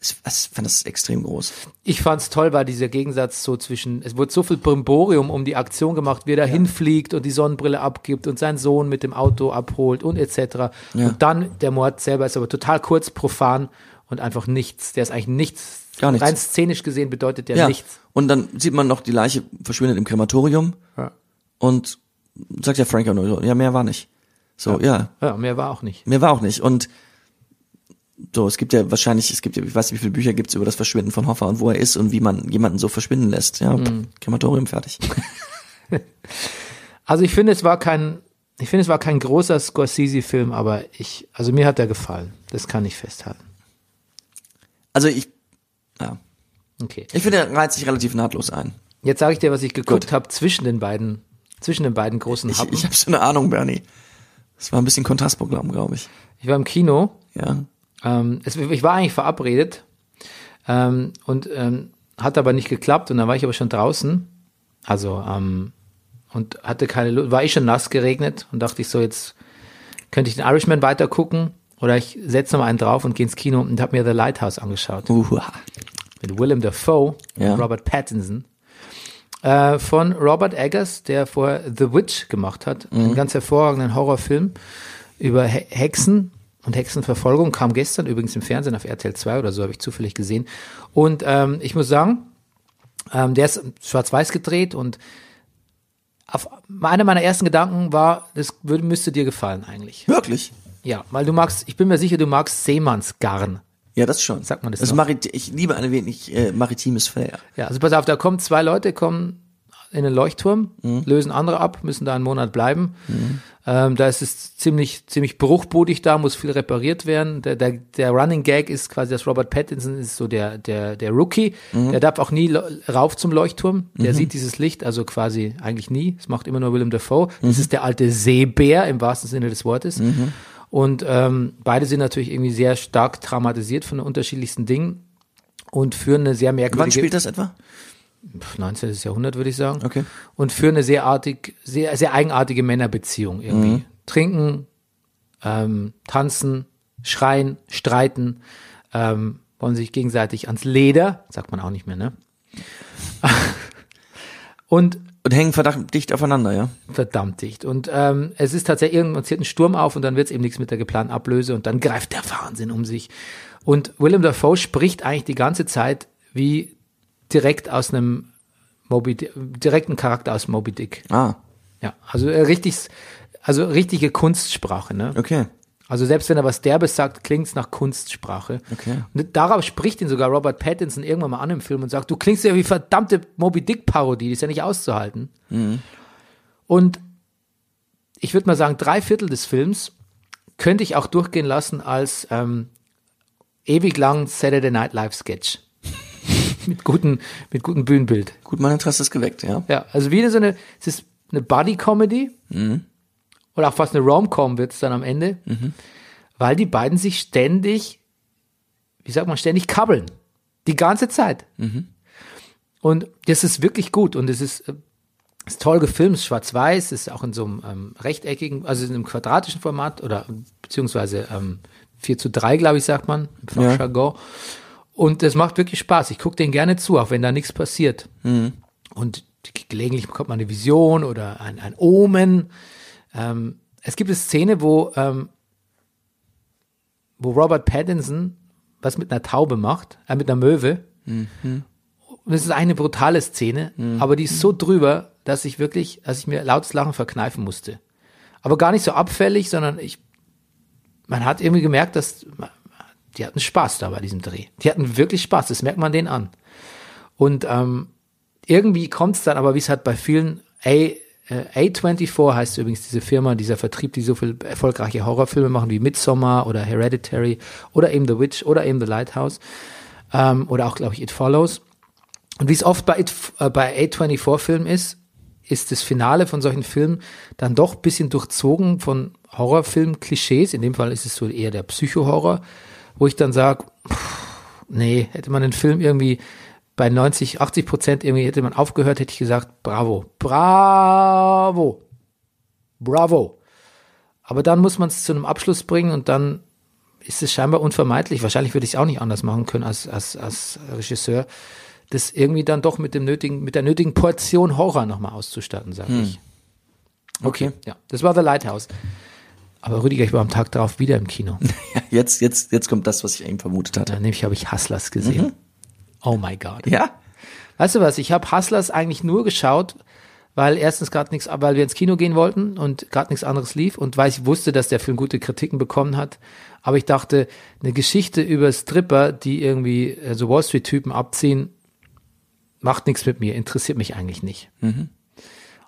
ich, ich fand das extrem groß. Ich fand's toll, war dieser Gegensatz so zwischen, es wurde so viel Brimborium um die Aktion gemacht, wie er da hinfliegt und die Sonnenbrille abgibt und seinen Sohn mit dem Auto abholt und etc. Ja. Und dann der Mord selber ist aber total kurz, profan und einfach nichts. Der ist eigentlich nichts. Gar nichts. Rein szenisch gesehen bedeutet der Ja, nichts. und dann sieht man noch, die Leiche verschwindet im Krematorium Ja. und sagt ja Frank auch nur so, ja, mehr war nicht. So, ja, Ja, mehr war auch nicht. mehr war auch nicht. Und so, es gibt ja wahrscheinlich, es gibt ja, ich weiß nicht, wie viele Bücher gibt's über das Verschwinden von Hoffa und wo er ist und wie man jemanden so verschwinden lässt. Ja, Mhm. Krematorium fertig. Also ich finde, es war kein, ich finde, es war kein großer Scorsese-Film, aber ich, also mir hat er gefallen. Das kann ich festhalten. Also ich, ja, Okay. ich finde, er reizt sich relativ nahtlos ein. Jetzt sage ich dir, was ich geguckt habe zwischen den beiden, zwischen den beiden großen Ich, Happen. ich habe so eine Ahnung, Bernie. Das war ein bisschen Kontrastprogramm, glaube ich. Ich war im Kino. Ja. Ähm, es, ich war eigentlich verabredet ähm, und ähm, hat aber nicht geklappt und dann war ich aber schon draußen. Also ähm, und hatte keine Lust, war ich schon nass geregnet und dachte ich so, jetzt könnte ich den Irishman weiter gucken oder ich setze noch einen drauf und gehe ins Kino und habe mir The Lighthouse angeschaut. Uha. mit Willem Dafoe Ja. und Robert Pattinson. Äh, von Robert Eggers, der vorher The Witch gemacht hat. Mhm. Einen ganz hervorragenden Horrorfilm über He Hexen und Hexenverfolgung. Kam gestern übrigens im Fernsehen auf RTL 2 oder so, habe ich zufällig gesehen. Und ähm, ich muss sagen, ähm, der ist schwarz-weiß gedreht und auf, einer meiner ersten Gedanken war, das würde, müsste dir gefallen eigentlich. Wirklich? Ja, weil du magst, ich bin mir sicher, du magst Seemannsgarn. Ja, das schon. Sagt man das noch? Marit ich liebe ein wenig äh, maritimes Flair. Ja, also pass auf, da kommen zwei Leute, kommen in den Leuchtturm, Mhm. lösen andere ab, müssen da einen Monat bleiben. Ähm, da ist es ziemlich, ziemlich bruchbodig da, muss viel repariert werden. Der, der, der Running Gag ist quasi, dass Robert Pattinson ist so der, der, der Rookie. Mhm. Der darf auch nie rauf zum Leuchtturm. Der sieht dieses Licht, also quasi eigentlich nie. Das macht immer nur Willem Dafoe. Mhm. Das ist der alte Seebär im wahrsten Sinne des Wortes. Und ähm, beide sind natürlich irgendwie sehr stark traumatisiert von den unterschiedlichsten Dingen und führen eine sehr merkwürdige. Wann spielt das etwa? 19. Jahrhundert, würde ich sagen. Okay. Und für eine sehr artig, sehr, sehr eigenartige Männerbeziehung irgendwie. Mhm. Trinken, ähm, tanzen, schreien, streiten, ähm, wollen sich gegenseitig ans Leder, sagt man auch nicht mehr, ne? Und Und hängen verdammt dicht aufeinander, ja? verdammt dicht. Und ähm, es ist tatsächlich, irgendwann zieht ein Sturm auf und dann wird es eben nichts mit der geplanten Ablöse und dann greift der Wahnsinn um sich. Und Willem Dafoe spricht eigentlich die ganze Zeit wie direkt aus einem Moby, Di- direkten Charakter aus Moby Dick. Ah, Ja, also äh, richtig, also richtige Kunstsprache, ne? okay. Also selbst wenn er was Derbes sagt, klingt's nach Kunstsprache. Okay. Und darauf spricht ihn sogar Robert Pattinson irgendwann mal an im Film und sagt, du klingst ja wie verdammte Moby Dick Parodie, die ist ja nicht auszuhalten. Und ich würde mal sagen, drei Viertel des Films könnte ich auch durchgehen lassen als ähm, ewig lang Saturday Night Live Sketch. mit guten, mit gutem Bühnenbild. Gut, mein Interesse ist geweckt, ja. Ja, also wie so eine, es ist eine Buddy-Comedy oder auch fast eine Rom-Com wird es dann am Ende, weil die beiden sich ständig, wie sagt man, ständig kabbeln. Die ganze Zeit. Und das ist wirklich gut und es ist, äh, ist toll gefilmt, schwarz-weiß, ist auch in so einem ähm, rechteckigen, also in einem quadratischen Format oder beziehungsweise ähm, 4 zu 3, glaube ich, sagt man, im Fachjargon. Und es macht wirklich Spaß. Ich gucke denen gerne zu, auch wenn da nichts passiert. Und gelegentlich bekommt man eine Vision oder ein, ein Omen. Ähm, es gibt eine Szene, wo, ähm, wo Robert Pattinson was mit einer Taube macht, äh, mit einer Möwe. Und es ist eine brutale Szene, aber die ist so drüber, dass ich wirklich, dass ich mir lautes Lachen verkneifen musste. Aber gar nicht so abfällig, sondern ich, man hat irgendwie gemerkt, dass die hatten Spaß da bei diesem Dreh. Die hatten wirklich Spaß, das merkt man denen an. Und ähm, irgendwie kommt es dann, aber wie es halt bei vielen A, äh, A24 heißt übrigens diese Firma, dieser Vertrieb, die so viel erfolgreiche Horrorfilme machen wie Midsommar oder Hereditary oder eben The Witch oder eben The Lighthouse ähm, oder auch, glaube ich, It Follows. Und wie es oft bei, It, äh, bei A24-Filmen ist, ist das Finale von solchen Filmen dann doch ein bisschen durchzogen von Horrorfilm-Klischees. In dem Fall ist es so eher der Psycho-Horror, wo ich dann sage, nee, hätte man den Film irgendwie bei 90, 80 Prozent irgendwie hätte man aufgehört, hätte ich gesagt, bravo, bravo, bravo. Aber dann muss man es zu einem Abschluss bringen und dann ist es scheinbar unvermeidlich. Wahrscheinlich würde ich es auch nicht anders machen können als, als, als Regisseur, das irgendwie dann doch mit dem nötigen, mit der nötigen Portion Horror nochmal auszustatten, sage ich. Okay. Ja, das war The Lighthouse. Aber Rüdiger, ich war am Tag darauf wieder im Kino. Jetzt, jetzt, jetzt kommt das, was ich eben vermutet hatte. Nämlich habe ich Hustlers gesehen. Oh my God. Ja? Weißt du was? Ich habe Hustlers eigentlich nur geschaut, weil erstens gerade nichts, weil wir ins Kino gehen wollten und gerade nichts anderes lief und weil ich wusste, dass der Film gute Kritiken bekommen hat. Aber ich dachte, eine Geschichte über Stripper, die irgendwie so Wall Street Typen abziehen, macht nichts mit mir, interessiert mich eigentlich nicht.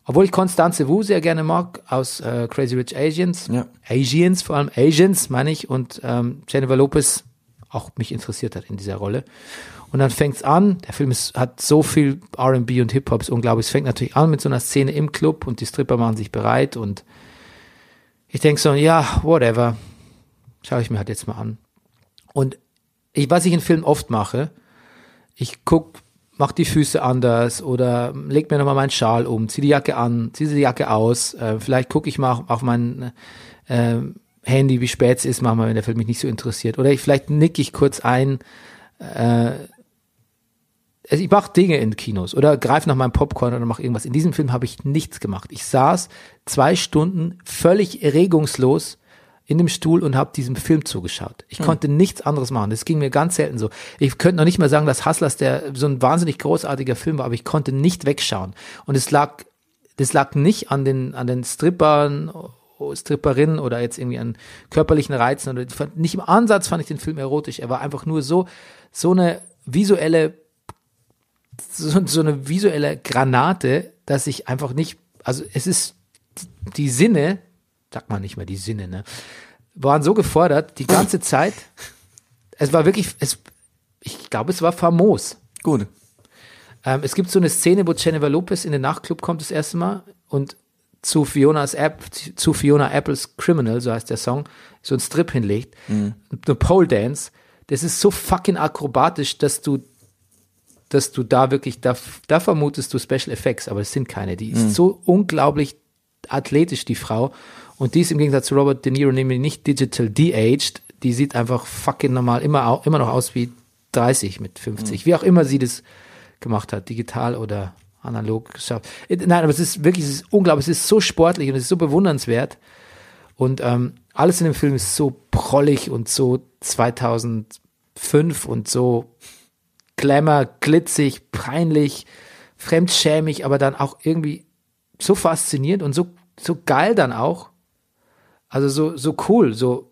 Obwohl ich Constanze Wu sehr gerne mag aus äh, Crazy Rich Asians, Ja. Asians vor allem Asians meine ich und ähm, Jennifer Lopez auch mich interessiert hat in dieser Rolle. Und dann fängt's an, der Film ist, hat so viel R&B und Hip-Hop, ist unglaublich. Es fängt natürlich an mit so einer Szene im Club und die Stripper machen sich bereit und ich denk so, ja, whatever, schaue ich mir halt jetzt mal an. Und ich, was ich in Filmen oft mache, ich guck, mach die Füße anders oder leg mir nochmal meinen Schal um, zieh die Jacke an, zieh die Jacke aus, äh, vielleicht gucke ich mal auf, auf mein äh, Handy, wie spät es ist, manchmal, wenn der Film mich nicht so interessiert. Oder ich vielleicht nick ich kurz ein, äh, also ich mache Dinge in Kinos oder greife nach meinem Popcorn oder mache irgendwas. In diesem Film habe ich nichts gemacht. Ich saß zwei Stunden völlig regungslos in dem Stuhl und habe diesem Film zugeschaut. Ich konnte nichts anderes machen. Das ging mir ganz selten so. Ich könnte noch nicht mal sagen, dass Hustlers der so ein wahnsinnig großartiger Film war, aber ich konnte nicht wegschauen. Und es lag, das lag nicht an den an den Strippern, Stripperinnen oder jetzt irgendwie an körperlichen Reizen oder nicht im Ansatz fand ich den Film erotisch. Er war einfach nur so so eine visuelle so, so eine visuelle Granate dass ich einfach nicht, also es ist die Sinne, sagt man nicht mehr die Sinne, ne, waren so gefordert die ganze Zeit. Es war wirklich, es, ich glaube, es war famos. Gut. Ähm, es gibt so eine Szene, wo Jennifer Lopez in den Nachtclub kommt das erste Mal und zu Fiona's App, zu Fiona Apples Criminal, so heißt der Song, so ein Strip hinlegt, eine Pole Dance. Das ist so fucking akrobatisch, dass du, dass du da wirklich, da, da vermutest du Special Effects, aber es sind keine. Die ist so unglaublich athletisch, die Frau. Und die ist im Gegensatz zu Robert De Niro nämlich nicht digital de-aged. Die sieht einfach fucking normal immer, immer noch aus wie 30 mit 50. Wie auch immer sie das gemacht hat, digital oder analog geschafft. Äh, Nein, aber es ist wirklich, es ist unglaublich, es ist so sportlich und es ist so bewundernswert. Und ähm, alles in dem Film ist so prollig und so 2005 und so Glamour, glitzig, peinlich, fremdschämig, aber dann auch irgendwie so faszinierend und so, so geil dann auch. Also so, so cool, so,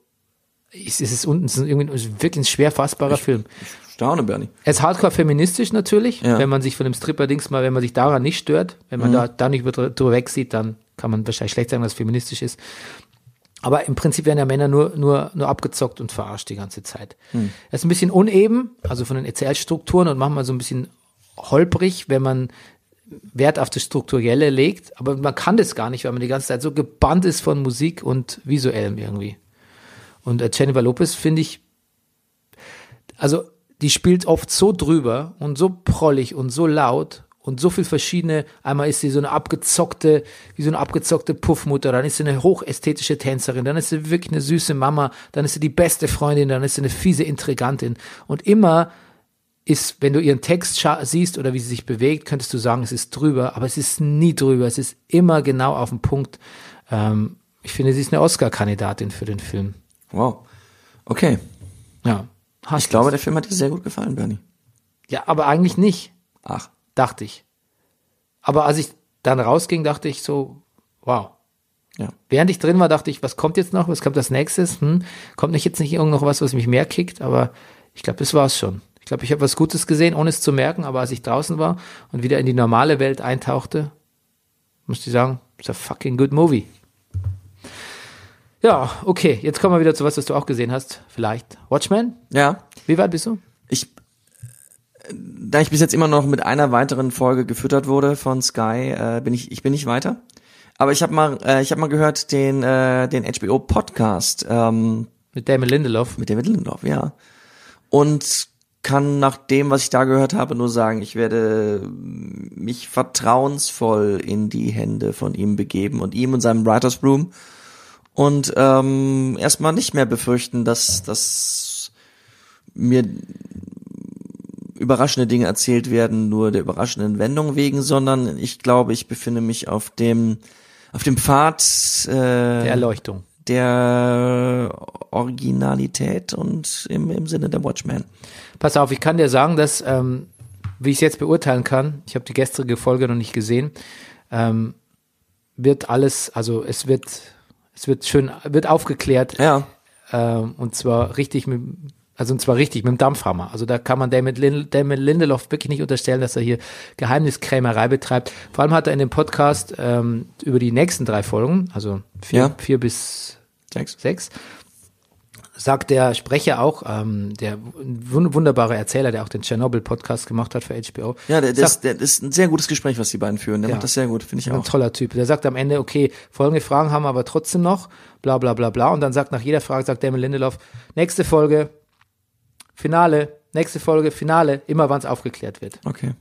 es ist, unten, es ist irgendwie es ist wirklich ein schwer fassbarer Film. Staune, Bernie. Er ist hardcore feministisch natürlich, Ja. wenn man sich von dem Stripper-Dings mal, wenn man sich daran nicht stört, wenn man da, da nicht drüber drüber wegsieht, dann kann man wahrscheinlich schlecht sagen, dass es feministisch ist. Aber im Prinzip werden ja Männer nur, nur, nur abgezockt und verarscht die ganze Zeit. Er ist ein bisschen uneben, also von den Erzählstrukturen und manchmal so ein bisschen holprig, wenn man Wert auf das Strukturelle legt. Aber man kann das gar nicht, weil man die ganze Zeit so gebannt ist von Musik und Visuellem irgendwie. Und äh, Jennifer Lopez finde ich, also die spielt oft so drüber und so prollig und so laut und so viel verschiedene. Einmal ist sie so eine abgezockte, wie so eine abgezockte Puffmutter, dann ist sie eine hochästhetische Tänzerin, dann ist sie wirklich eine süße Mama, dann ist sie die beste Freundin, dann ist sie eine fiese Intrigantin. Und immer ist, wenn du ihren Text siehst oder wie sie sich bewegt, könntest du sagen, es ist drüber, aber es ist nie drüber, es ist immer genau auf den Punkt. Ähm, ich finde, sie ist eine Oscar-Kandidatin für den Film. Wow. Okay. Ja. Ich glaube, der Film hat dir sehr gut gefallen, Bernie. ja, aber eigentlich nicht. Ach. Dachte ich. Aber als ich dann rausging, dachte ich so, wow. Ja. Während ich drin war, dachte ich, was kommt jetzt noch? Was kommt als nächstes? Hm? Kommt nicht jetzt nicht irgend noch was, was mich mehr kickt? Aber ich glaube, das war's schon. Ich glaube, ich habe was Gutes gesehen, ohne es zu merken. Aber als ich draußen war und wieder in die normale Welt eintauchte, musste ich sagen, it's a fucking good movie. Ja, okay. Jetzt kommen wir wieder zu was, was du auch gesehen hast. Vielleicht. Watchmen? Ja. Wie weit bist du? Da ich bis jetzt immer noch mit einer weiteren Folge gefüttert wurde von Sky, äh, bin ich, ich bin nicht weiter. Aber ich habe mal, äh, ich habe mal gehört den, äh, den HBO Podcast ähm, Mit Damon Lindelof. mit David Lindelof, ja. Und kann nach dem, was ich da gehört habe, nur sagen, ich werde mich vertrauensvoll in die Hände von ihm begeben und ihm und seinem Writers Room und ähm, erstmal nicht mehr befürchten, dass, dass mir überraschende Dinge erzählt werden, nur der überraschenden Wendung wegen, sondern ich glaube, ich befinde mich auf dem auf dem Pfad äh, Der Erleuchtung. der Originalität und im, im Sinne der Watchmen. Pass auf, ich kann dir sagen, dass, ähm, wie ich es jetzt beurteilen kann, ich habe die gestrige Folge noch nicht gesehen, ähm, wird alles, also es wird, es wird schön, wird aufgeklärt Ja, ähm, und zwar richtig mit, also und zwar richtig mit dem Dampfhammer. Also da kann man Damon, Lin, Damon Lindelof wirklich nicht unterstellen, dass er hier Geheimniskrämerei betreibt. Vor allem hat er in dem Podcast ähm, über die nächsten drei Folgen, also vier, Ja. vier bis Sechs. sechs, sagt der Sprecher auch, ähm, der wun- wunderbare Erzähler, der auch den Tschernobyl-Podcast gemacht hat für HBO. Ja, der, der, sagt, ist, der das ist ein sehr gutes Gespräch, was die beiden führen. Der Ja. macht das sehr gut, finde ich ein auch. toller Typ. Der sagt am Ende, okay, folgende Fragen haben wir aber trotzdem noch, bla bla bla bla. Und dann sagt nach jeder Frage, sagt Damon Lindelof, nächste Folge, Finale, nächste Folge, Finale, immer wann es aufgeklärt wird. Okay.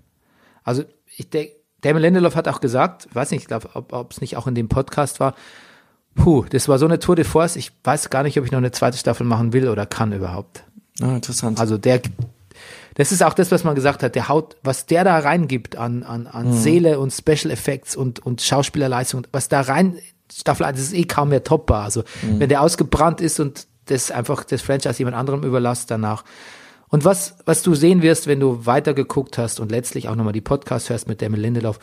Also ich denke, Damon Lindelof hat auch gesagt, ich weiß nicht, ich glaube, ob es nicht auch in dem Podcast war, puh, das war so eine Tour de Force, ich weiß gar nicht, ob ich noch eine zweite Staffel machen will oder kann überhaupt. Ah, interessant. Also der, das ist auch das, was man gesagt hat, der haut, was der da reingibt an, an, an Seele und Special Effects und, und Schauspielerleistung, was da rein, Staffel 1 ist eh kaum mehr topbar. Also wenn der ausgebrannt ist und das einfach das Franchise jemand anderem überlässt danach. Und was, was du sehen wirst, wenn du weitergeguckt hast und letztlich auch nochmal die Podcast hörst mit Damon Lindelof,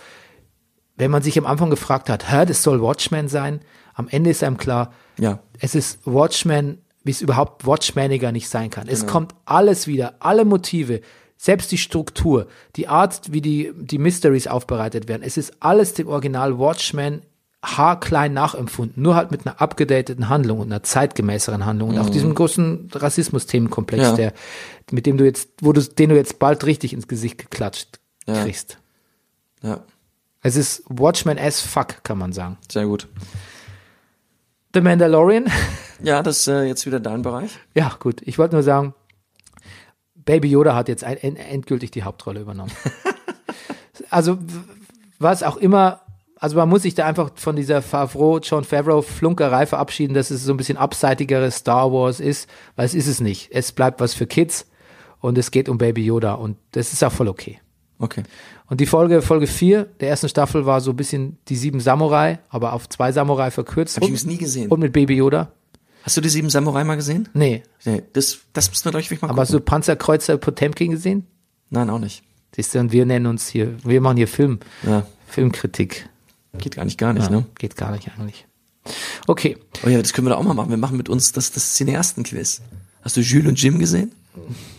wenn man sich am Anfang gefragt hat, hä, das soll Watchmen sein, am Ende ist einem klar, Ja. es ist Watchmen, wie es überhaupt Watchmaniger nicht sein kann. Es kommt alles wieder, alle Motive, Selbst die Struktur, die Art, wie die, die Mysteries aufbereitet werden, es ist alles dem Original Watchmen haarklein nachempfunden, nur halt mit einer abgedateten Handlung und einer zeitgemäßeren Handlung und auch diesem großen Rassismus-Themenkomplex, Ja. der, mit dem du jetzt, wo du, den du jetzt bald richtig ins Gesicht geklatscht Ja. kriegst. Ja, Es ist Watchmen as fuck, kann man sagen. sehr gut. The Mandalorian, Ja, das ist äh, jetzt wieder dein Bereich. ja gut, ich wollte nur sagen, Baby Yoda hat jetzt ein, en- endgültig die Hauptrolle übernommen. also was auch immer, also man muss sich da einfach von dieser Favreau, John Favreau Flunkerei verabschieden, dass es so ein bisschen abseitigeres Star Wars ist, weil es ist es nicht. Es bleibt was für Kids und es geht um Baby Yoda und das ist auch voll okay. Okay. Und die Folge, Folge 4 der ersten Staffel war so ein bisschen die sieben Samurai, aber auf zwei Samurai verkürzt. Hab ich und, übrigens nie gesehen. und mit Baby Yoda. Hast du die sieben Samurai mal gesehen? Nee, Nee, das, das müssen wir euch wirklich mal aber gucken. so Panzerkreuzer Potemkin gesehen? Nein, auch nicht. Siehst du, und wir nennen uns hier, wir machen hier Film, Ja, Filmkritik. Geht gar nicht, gar nicht, Ja, ne? Geht gar nicht eigentlich. Okay. Oh ja, das können wir doch auch mal machen. Wir machen mit uns das, das Cineasten-Quiz. Hast du Jules und Jim gesehen?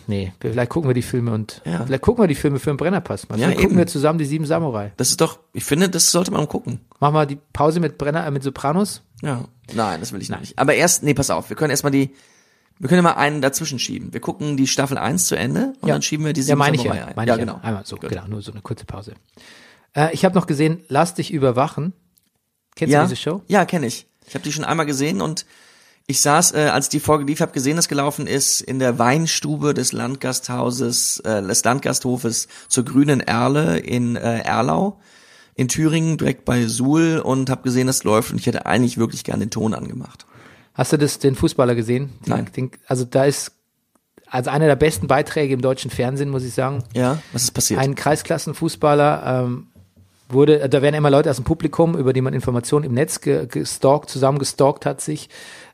Nee, vielleicht gucken wir die Filme und Ja. vielleicht gucken wir die Filme für den Brennerpass. Mal. Ja, gucken wir zusammen die sieben Samurai. Das ist doch, ich finde, das sollte man gucken. Machen wir die Pause mit Brenner, äh, mit Sopranos. Ja. Nein, das will ich nicht. Aber erst, nee, pass auf, wir können erstmal die, wir können mal einen dazwischen schieben. Wir gucken die Staffel 1 zu Ende und dann schieben wir die Ja, sieben meine ich Samurai ja. ein. Meine ja, ich genau. Ja. Einmal so, Gut. genau, nur so eine kurze Pause. Äh, ich habe noch gesehen, Lass dich überwachen. Kennst Ja, du diese Show? ja, kenne ich. Ich habe die schon einmal gesehen und ich saß, äh, als die Folge lief, habe gesehen, dass gelaufen ist in der Weinstube des Landgasthauses, äh, des Landgasthofes zur Grünen Erle in äh, Erlau in Thüringen, direkt bei Suhl und habe gesehen, das läuft und ich hätte eigentlich wirklich gern den Ton angemacht. Hast du das, den Fußballer gesehen? Den, Nein. Den, also da ist, also einer der besten Beiträge im deutschen Fernsehen, muss ich sagen. Ja, was ist passiert? Ein Kreisklassenfußballer ähm, wurde, da werden immer Leute aus dem Publikum, über die man Informationen im Netz ge gestalkt, zusammengestalkt hat sich,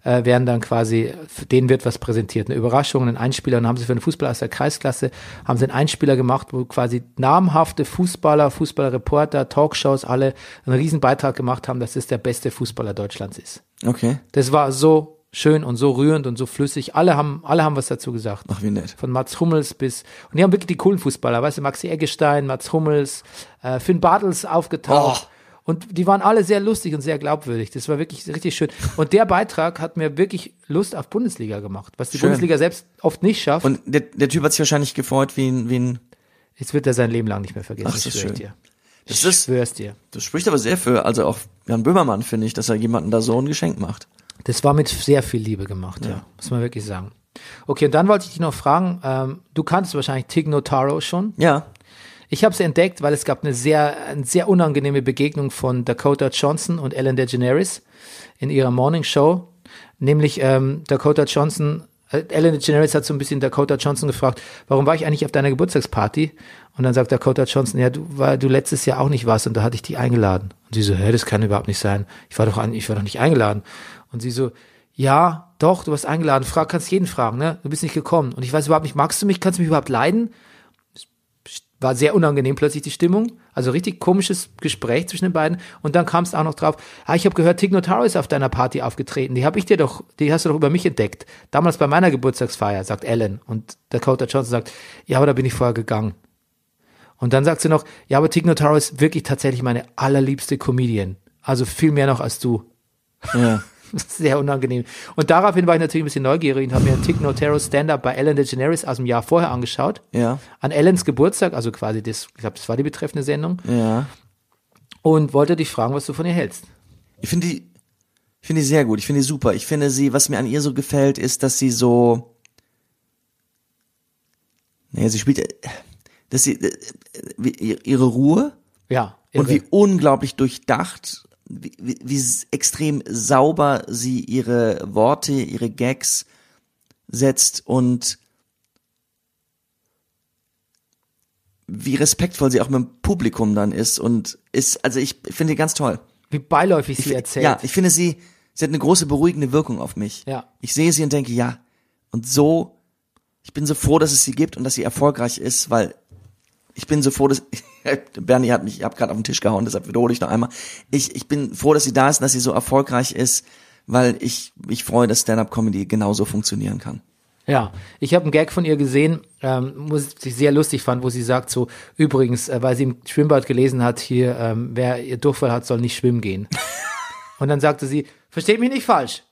äh, werden dann quasi, denen wird was präsentiert, eine Überraschung, ein Einspieler, und dann haben sie für einen Fußballer aus der Kreisklasse, haben sie einen Einspieler gemacht, wo quasi namhafte Fußballer, Fußballreporter, Talkshows, alle einen riesen Beitrag gemacht haben, dass es der beste Fußballer Deutschlands ist. okay. Das war so schön und so rührend und so flüssig. Alle haben, alle haben was dazu gesagt. Ach, wie nett. Von Mats Hummels bis, und die haben wirklich die coolen Fußballer, weißt du, Maxi Eggestein, Mats Hummels, äh, Finn Bartels aufgetaucht. Und die waren alle sehr lustig und sehr glaubwürdig. Das war wirklich richtig schön. Und der Beitrag hat mir wirklich Lust auf Bundesliga gemacht, was die Schön. Bundesliga selbst oft nicht schafft. Und der, der Typ hat sich wahrscheinlich gefreut wie ein, wie ein Jetzt wird er sein Leben lang nicht mehr vergessen. Ach, das ist schön. dir. Das Ich ist- schwör's dir. das spricht aber sehr für, also auch Jan Böhmermann, finde ich, dass er jemanden da so ein Geschenk macht. Das war mit sehr viel Liebe gemacht, ja. Muss man wirklich sagen. Okay, und dann wollte ich dich noch fragen, ähm, du kanntest wahrscheinlich Tig Notaro schon. Ja, Ich habe sie entdeckt, weil es gab eine sehr, eine sehr unangenehme Begegnung von Dakota Johnson und Ellen DeGeneres in ihrer Morning Show. Nämlich ähm, Dakota Johnson, äh, Ellen DeGeneres hat so ein bisschen Dakota Johnson gefragt, warum war ich eigentlich auf deiner Geburtstagsparty? Und dann sagt Dakota Johnson, ja, du, weil du letztes Jahr auch nicht warst und da hatte ich die eingeladen. Und sie so, hä, das kann überhaupt nicht sein. Ich war doch, an, ich war doch nicht eingeladen. Und sie so, ja, doch, du warst eingeladen. Frag, kannst jeden fragen, ne? Du bist nicht gekommen. Und ich weiß überhaupt nicht, magst du mich? Kannst du mich überhaupt leiden? war sehr unangenehm plötzlich die Stimmung. Also richtig komisches Gespräch zwischen den beiden. Und dann kam es auch noch drauf, ah, ich habe gehört, Tig Notaro ist auf deiner Party aufgetreten. Die habe ich dir doch, die hast du doch über mich entdeckt. Damals bei meiner Geburtstagsfeier, sagt Ellen. Und Dakota Johnson sagt, ja, aber da bin ich vorher gegangen. Und dann sagt sie noch, ja, aber Tig Notaro ist wirklich tatsächlich meine allerliebste Comedian. Also viel mehr noch als du. ja. Sehr unangenehm. Und daraufhin war ich natürlich ein bisschen neugierig und habe mir einen Tig Notaro Stand-Up bei Ellen DeGeneres aus dem Jahr vorher angeschaut. Ja, An Ellens Geburtstag, also quasi das, ich glaube, das war die betreffende Sendung. ja. Und wollte dich fragen, was du von ihr hältst. Ich finde die, ich finde die sehr gut. Ich finde die super. Ich finde sie, was mir an ihr so gefällt, ist, dass sie so, naja, sie spielt, äh, dass sie, äh, ihre Ruhe Ja. und irre. wie unglaublich durchdacht, wie, wie, wie extrem sauber sie ihre Worte, ihre Gags setzt und wie respektvoll sie auch mit dem Publikum dann ist und ist, also ich finde die ganz toll. wie beiläufig sie Ich- erzählt. Ja, ich finde sie, sie hat eine große beruhigende Wirkung auf mich. Ja. Ich sehe sie und denke, ja. Und so, ich bin so froh, dass es sie gibt und dass sie erfolgreich ist, weil ich bin so froh, dass Bernie hat mich, ich habe gerade auf den Tisch gehauen, deshalb wiederhole ich noch einmal. Ich, ich bin froh, dass sie da ist und dass sie so erfolgreich ist, weil ich mich freue, dass Stand-up Comedy genauso funktionieren kann. Ja, ich habe einen Gag von ihr gesehen, ähm, muss ich sehr lustig fand, wo sie sagt so, übrigens, äh, weil sie im Schwimmbad gelesen hat, hier, ähm, wer ihr Durchfall hat, soll nicht schwimmen gehen. Und dann sagte sie, versteht mich nicht falsch.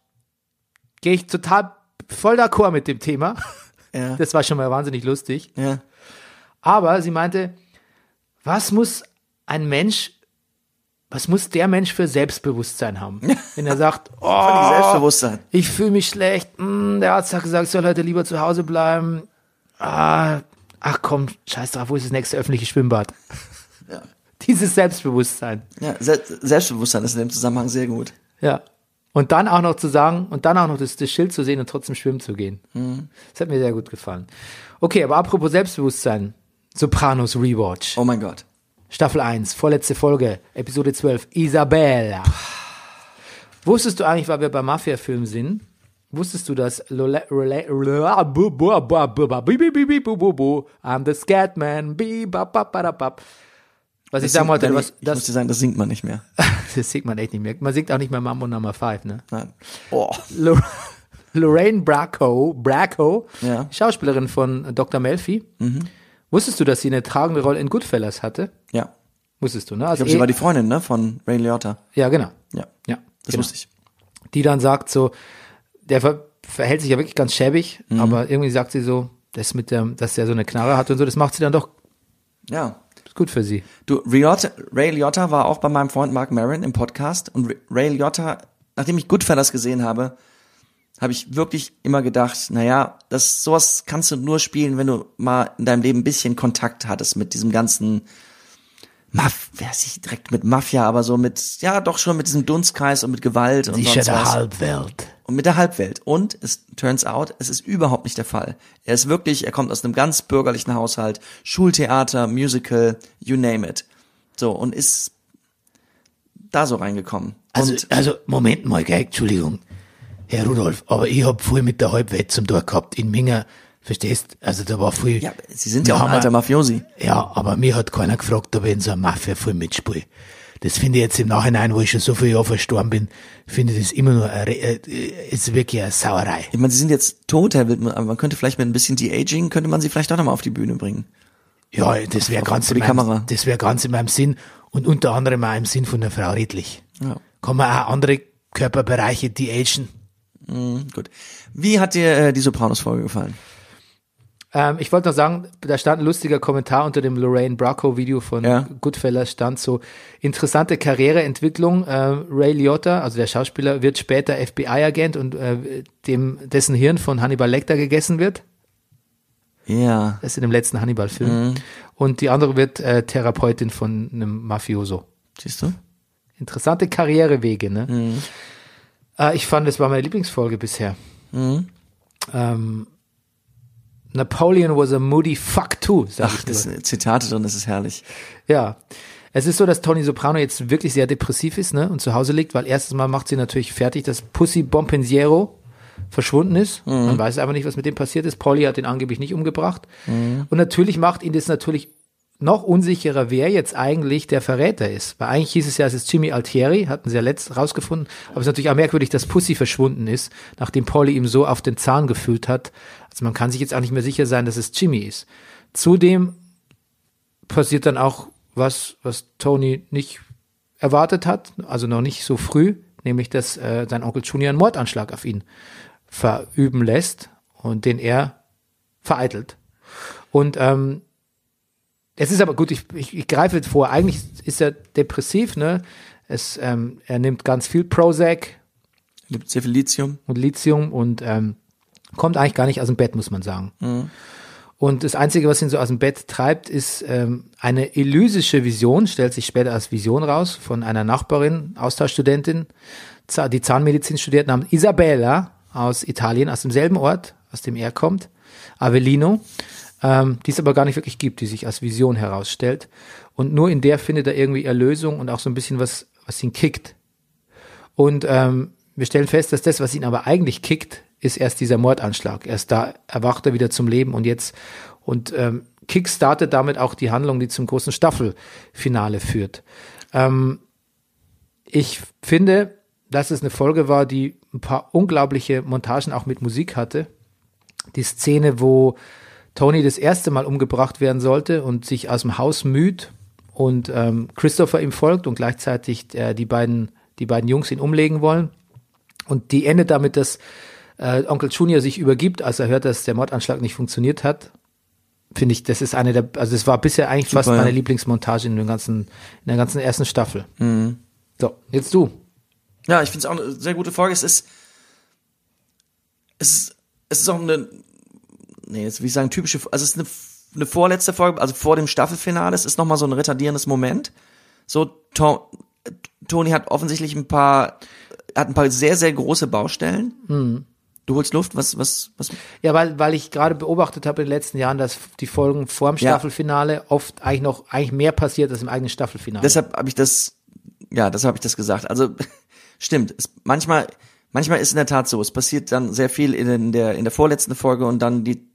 Gehe ich total voll d'accord mit dem Thema. Ja. Das war schon mal wahnsinnig lustig. ja. Aber sie meinte, was muss ein Mensch, was muss der Mensch für Selbstbewusstsein haben? Wenn er sagt, oh, ich fühle mich schlecht, hm, der Arzt hat gesagt, ich soll heute lieber zu Hause bleiben. Ah, ach komm, scheiß drauf, wo ist das nächste öffentliche Schwimmbad? Ja. Dieses Selbstbewusstsein. Ja, Se Selbstbewusstsein ist in dem Zusammenhang sehr gut. Ja. Und dann auch noch zu sagen, und dann auch noch das, das Schild zu sehen und trotzdem schwimmen zu gehen. Das hat mir sehr gut gefallen. Okay, aber apropos Selbstbewusstsein. Sopranos Rewatch. Oh mein Gott. Staffel 1, vorletzte Folge, Episode 12, Isabella. Wusstest du eigentlich, weil wir bei Mafia-Filmen sind, wusstest du, dass I'm the Scatman. Was ich sagen wollte, was, ich muss das, dir sagen, das singt man nicht mehr. das singt man echt nicht mehr. Man singt auch nicht mehr Mambo Number 5, ne? Nein. Oh. Lor- Lorraine Bracco, Bracco, Ja. Schauspielerin von Dr. Melfi. Wusstest du, dass sie eine tragende Rolle in Goodfellas hatte? Ja. Wusstest du, ne? Ich Also glaube, sie eh- war die Freundin, ne, von Ray Liotta. ja, genau. Ja. Ja, Das genau. wusste ich. Die dann sagt so, der ver verhält sich ja wirklich ganz schäbig, Mhm. aber irgendwie sagt sie so, das mit der, dass er so eine Knarre hat und so, das macht sie dann doch Ja. gut für sie. Du, Liotta, Ray Liotta war auch bei meinem Freund Mark Maron im Podcast und Ray- Ray Liotta, nachdem ich Goodfellas gesehen habe, habe ich wirklich immer gedacht, naja, das, sowas kannst du nur spielen, wenn du mal in deinem Leben ein bisschen Kontakt hattest mit diesem ganzen Maf, wer nicht direkt mit Mafia, aber so mit, ja, doch schon mit diesem Dunstkreis und mit Gewalt und sonst was. Halbwelt. und mit der Halbwelt. Und es turns out, es ist überhaupt nicht der Fall. Er ist wirklich, er kommt aus einem ganz bürgerlichen Haushalt, Schultheater, Musical, you name it. So, und ist da so reingekommen. Also, und also Moment mal, gell, Entschuldigung, Herr Rudolf, aber ich hab viel mit der Halbwelt zum Tor gehabt in Minga, verstehst? Also da war viel. ja, sie sind ja auch ein alter Mafiosi. Ja, aber mir hat keiner gefragt, ob ich in so einer Mafia-Film mitspiele. Das finde ich jetzt im Nachhinein, wo ich schon so viele Jahre verstorben bin, finde ich das immer nur, eine, äh, ist wirklich eine Sauerei. Ich meine, sie sind jetzt tot, Herr Wildmann, aber man könnte vielleicht mit ein bisschen De-Aging, könnte man sie vielleicht auch nochmal auf die Bühne bringen. Ja, das wäre ganz, in meinem- das wäre ganz in meinem Sinn und unter anderem auch im Sinn von der Frau Redlich. Ja. Kann man auch andere Körperbereiche de-agen? Mhm, gut. Wie hat dir äh, die Sopranos-Folge gefallen? Ähm, ich wollte noch sagen, da stand ein lustiger Kommentar unter dem Lorraine Bracco Video von Ja. Goodfellas, stand so, interessante Karriereentwicklung, äh, Ray Liotta, also der Schauspieler, wird später FBI-Agent und äh, dem, dessen Hirn von Hannibal Lecter gegessen wird. Ja. Das ist in dem letzten Hannibal-Film. Und die andere wird äh, Therapeutin von einem Mafioso. Siehst du? Interessante Karrierewege, ne? Äh, ich fand, das war meine Lieblingsfolge bisher. Ähm, Napoleon was a moody fuck too, sag Ach, ich das sind Zitate drin, das ist herrlich. Ja. Es ist so, dass Tony Soprano jetzt wirklich sehr depressiv ist, ne, und zu Hause liegt, weil erstens mal macht sie natürlich fertig, dass Pussy Bompensiero verschwunden ist. Man weiß aber nicht, was mit dem passiert ist. Polly hat ihn angeblich nicht umgebracht. Und natürlich macht ihn das natürlich noch unsicherer, wer jetzt eigentlich der Verräter ist. Weil eigentlich hieß es ja, es ist Jimmy Altieri, hatten sie ja letzt rausgefunden. Aber es ist natürlich auch merkwürdig, dass Pussy verschwunden ist, nachdem Polly ihm so auf den Zahn gefühlt hat. Also man kann sich jetzt auch nicht mehr sicher sein, dass es Jimmy ist. Zudem passiert dann auch was, was Tony nicht erwartet hat, also noch nicht so früh, nämlich dass äh, sein Onkel Junior einen Mordanschlag auf ihn verüben lässt und den er vereitelt. Und ähm, es ist aber gut, ich, ich, ich greife jetzt vor, eigentlich ist er depressiv, ne? Es, ähm, er nimmt ganz viel Prozac Gibt sehr viel Lithium. und Lithium und ähm, kommt eigentlich gar nicht aus dem Bett, muss man sagen. Und das Einzige, was ihn so aus dem Bett treibt, ist ähm, eine elysische Vision, stellt sich später als Vision raus, von einer Nachbarin, Austauschstudentin, die Zahnmedizin studiert, namens Isabella aus Italien, aus demselben Ort, aus dem er kommt, Avellino, ähm, die es aber gar nicht wirklich gibt, die sich als Vision herausstellt. Und nur in der findet er irgendwie Erlösung und auch so ein bisschen was, was ihn kickt. Und ähm, wir stellen fest, dass das, was ihn aber eigentlich kickt, ist erst dieser Mordanschlag. Erst da erwacht er wieder zum Leben und jetzt und ähm, kickstartet damit auch die Handlung, die zum großen Staffelfinale führt. Ähm, ich finde, dass es eine Folge war, die ein paar unglaubliche Montagen auch mit Musik hatte. die Szene, wo Tony das erste Mal umgebracht werden sollte und sich aus dem Haus müht und ähm, Christopher ihm folgt und gleichzeitig äh, die beiden die beiden Jungs ihn umlegen wollen. Und die endet damit, dass äh, Onkel Junior sich übergibt, als er hört, dass der Mordanschlag nicht funktioniert hat. Finde ich, das ist eine der, also es war bisher eigentlich fast Super, ja. meine Lieblingsmontage in, dem ganzen, in der ganzen ersten Staffel. So, jetzt du. Ja, ich finde es auch eine sehr gute Folge. Es ist, es ist, es ist auch eine, nee, jetzt will ich sagen, typische, also es ist eine, eine vorletzte Folge, also vor dem Staffelfinale. Es ist nochmal so ein retardierendes Moment. So, To- Tony hat offensichtlich ein paar, hat ein paar sehr, sehr große Baustellen. Du holst Luft, was, was, was, Ja, weil, weil ich gerade beobachtet habe in den letzten Jahren, dass die Folgen vor dem Ja. Staffelfinale oft eigentlich noch, eigentlich mehr passiert als im eigenen Staffelfinale. deshalb habe ich das, ja, deshalb habe ich das gesagt. Also stimmt, es, manchmal, manchmal ist in der Tat so. Es passiert dann sehr viel in der in der vorletzten Folge und dann die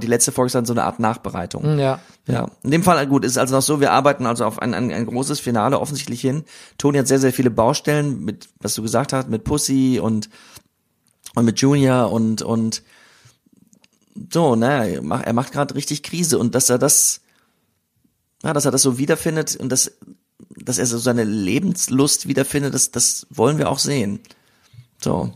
die letzte Folge ist dann so eine Art Nachbereitung. ja. Ja, in dem Fall gut ist es also noch so, wir arbeiten also auf ein, ein, ein großes Finale offensichtlich hin. Tony hat sehr sehr viele Baustellen mit was du gesagt hast mit Pussy und und mit Junior und und so, ne, er macht, er macht gerade richtig Krise und dass er das ja, dass er das so wiederfindet und dass dass er so seine Lebenslust wiederfindet, das das wollen wir auch sehen. So.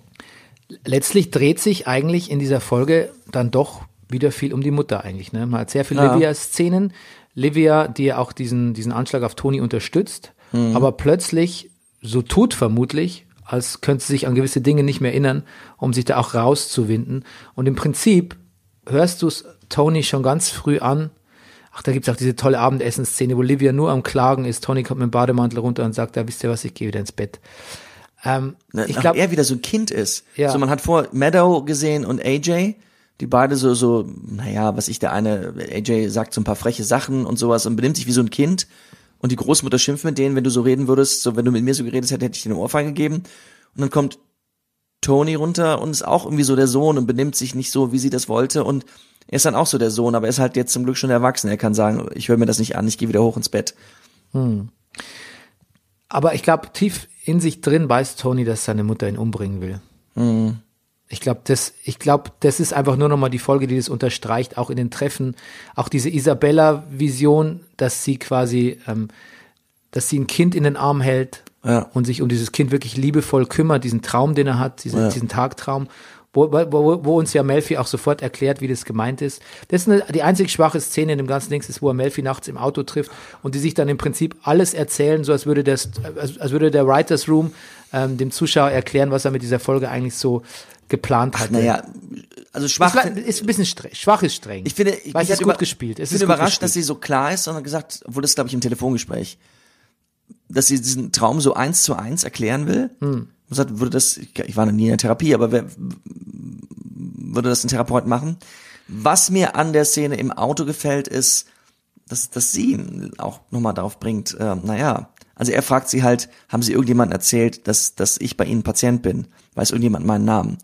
letztlich dreht sich eigentlich in dieser Folge dann doch wieder viel um die Mutter eigentlich. Ne? Man hat sehr viele Ja. Livia-Szenen. Livia, die ja auch diesen, diesen Anschlag auf Toni unterstützt, aber plötzlich so tut vermutlich, als könnte sie sich an gewisse Dinge nicht mehr erinnern, um sich da auch rauszuwinden. Und im Prinzip hörst du es Tony schon ganz früh an. Ach, da gibt's auch diese tolle Abendessensszene, wo Livia nur am Klagen ist. Tony kommt mit dem Bademantel runter und sagt, da wisst ihr was, ich gehe wieder ins Bett. Ähm, Ne, ich glaube, er wieder so ein Kind ist. Ja. So man hat vor Meadow gesehen und AJ, die beide so so, naja, was ich der eine, AJ sagt so ein paar freche Sachen und sowas und benimmt sich wie so ein Kind und die Großmutter schimpft mit denen, wenn du so reden würdest, so wenn du mit mir so geredet hättest, hätte ich dir eine Ohrfeige gegeben und dann kommt Tony runter und ist auch irgendwie so der Sohn und benimmt sich nicht so, wie sie das wollte und er ist dann auch so der Sohn, aber er ist halt jetzt zum Glück schon erwachsen. Er kann sagen, ich höre mir das nicht an, ich gehe wieder hoch ins Bett. Aber ich glaube, tief in sich drin weiß Tony, dass seine Mutter ihn umbringen will. Ich glaube, das, ich glaube, das ist einfach nur nochmal die Folge, die das unterstreicht, auch in den Treffen. Auch diese Isabella-Vision, dass sie quasi, ähm, dass sie ein Kind in den Arm hält Ja. und sich um dieses Kind wirklich liebevoll kümmert, diesen Traum, den er hat, diesen, Ja. diesen Tagtraum, wo, wo, wo uns ja Melfi auch sofort erklärt, wie das gemeint ist. Das ist eine, die einzig schwache Szene in dem ganzen Dings ist, wo er Melfi nachts im Auto trifft und die sich dann im Prinzip alles erzählen, so als würde das, als, würde der Writers Room ähm, dem Zuschauer erklären, was er mit dieser Folge eigentlich so geplant hat. Naja, also schwach. ist, ist ein bisschen streng, schwach ist streng. Ich finde, ich Weil es mich ist gut gespielt. Es Ich ist bin überrascht, gespielt. dass sie so klar ist, sondern gesagt, obwohl das glaube ich im Telefongespräch, dass sie diesen Traum so eins zu eins erklären will. Hm. Und sagt, würde das, ich war noch nie in der Therapie, aber wer, würde das ein Therapeut machen? Was mir an der Szene im Auto gefällt, ist, dass, dass sie ihn auch nochmal darauf bringt, äh, naja, also er fragt sie halt, haben sie irgendjemandem erzählt, dass, dass ich bei ihnen Patient bin? Weiß irgendjemand meinen Namen?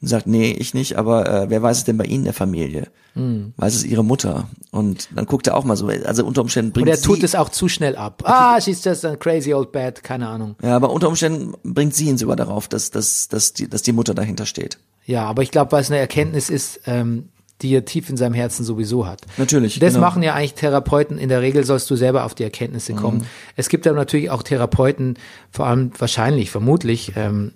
Und sagt, nee, ich nicht, aber äh, wer weiß es denn bei Ihnen in der Familie? Hm. Weiß es Ihre Mutter? Und dann guckt er auch mal so, also unter Umständen bringt und er sie, tut es auch zu schnell ab. Ah, she's just a crazy old bat, keine Ahnung. ja, aber unter Umständen bringt sie ihn sogar darauf, dass, dass, dass, die, dass die Mutter dahinter steht. Ja, aber ich glaube, weil es eine Erkenntnis ist, ähm, die er tief in seinem Herzen sowieso hat. Natürlich, Das genau. machen ja eigentlich Therapeuten. In der Regel sollst du selber auf die Erkenntnisse kommen. Mhm. Es gibt aber natürlich auch Therapeuten, vor allem wahrscheinlich, vermutlich, ähm,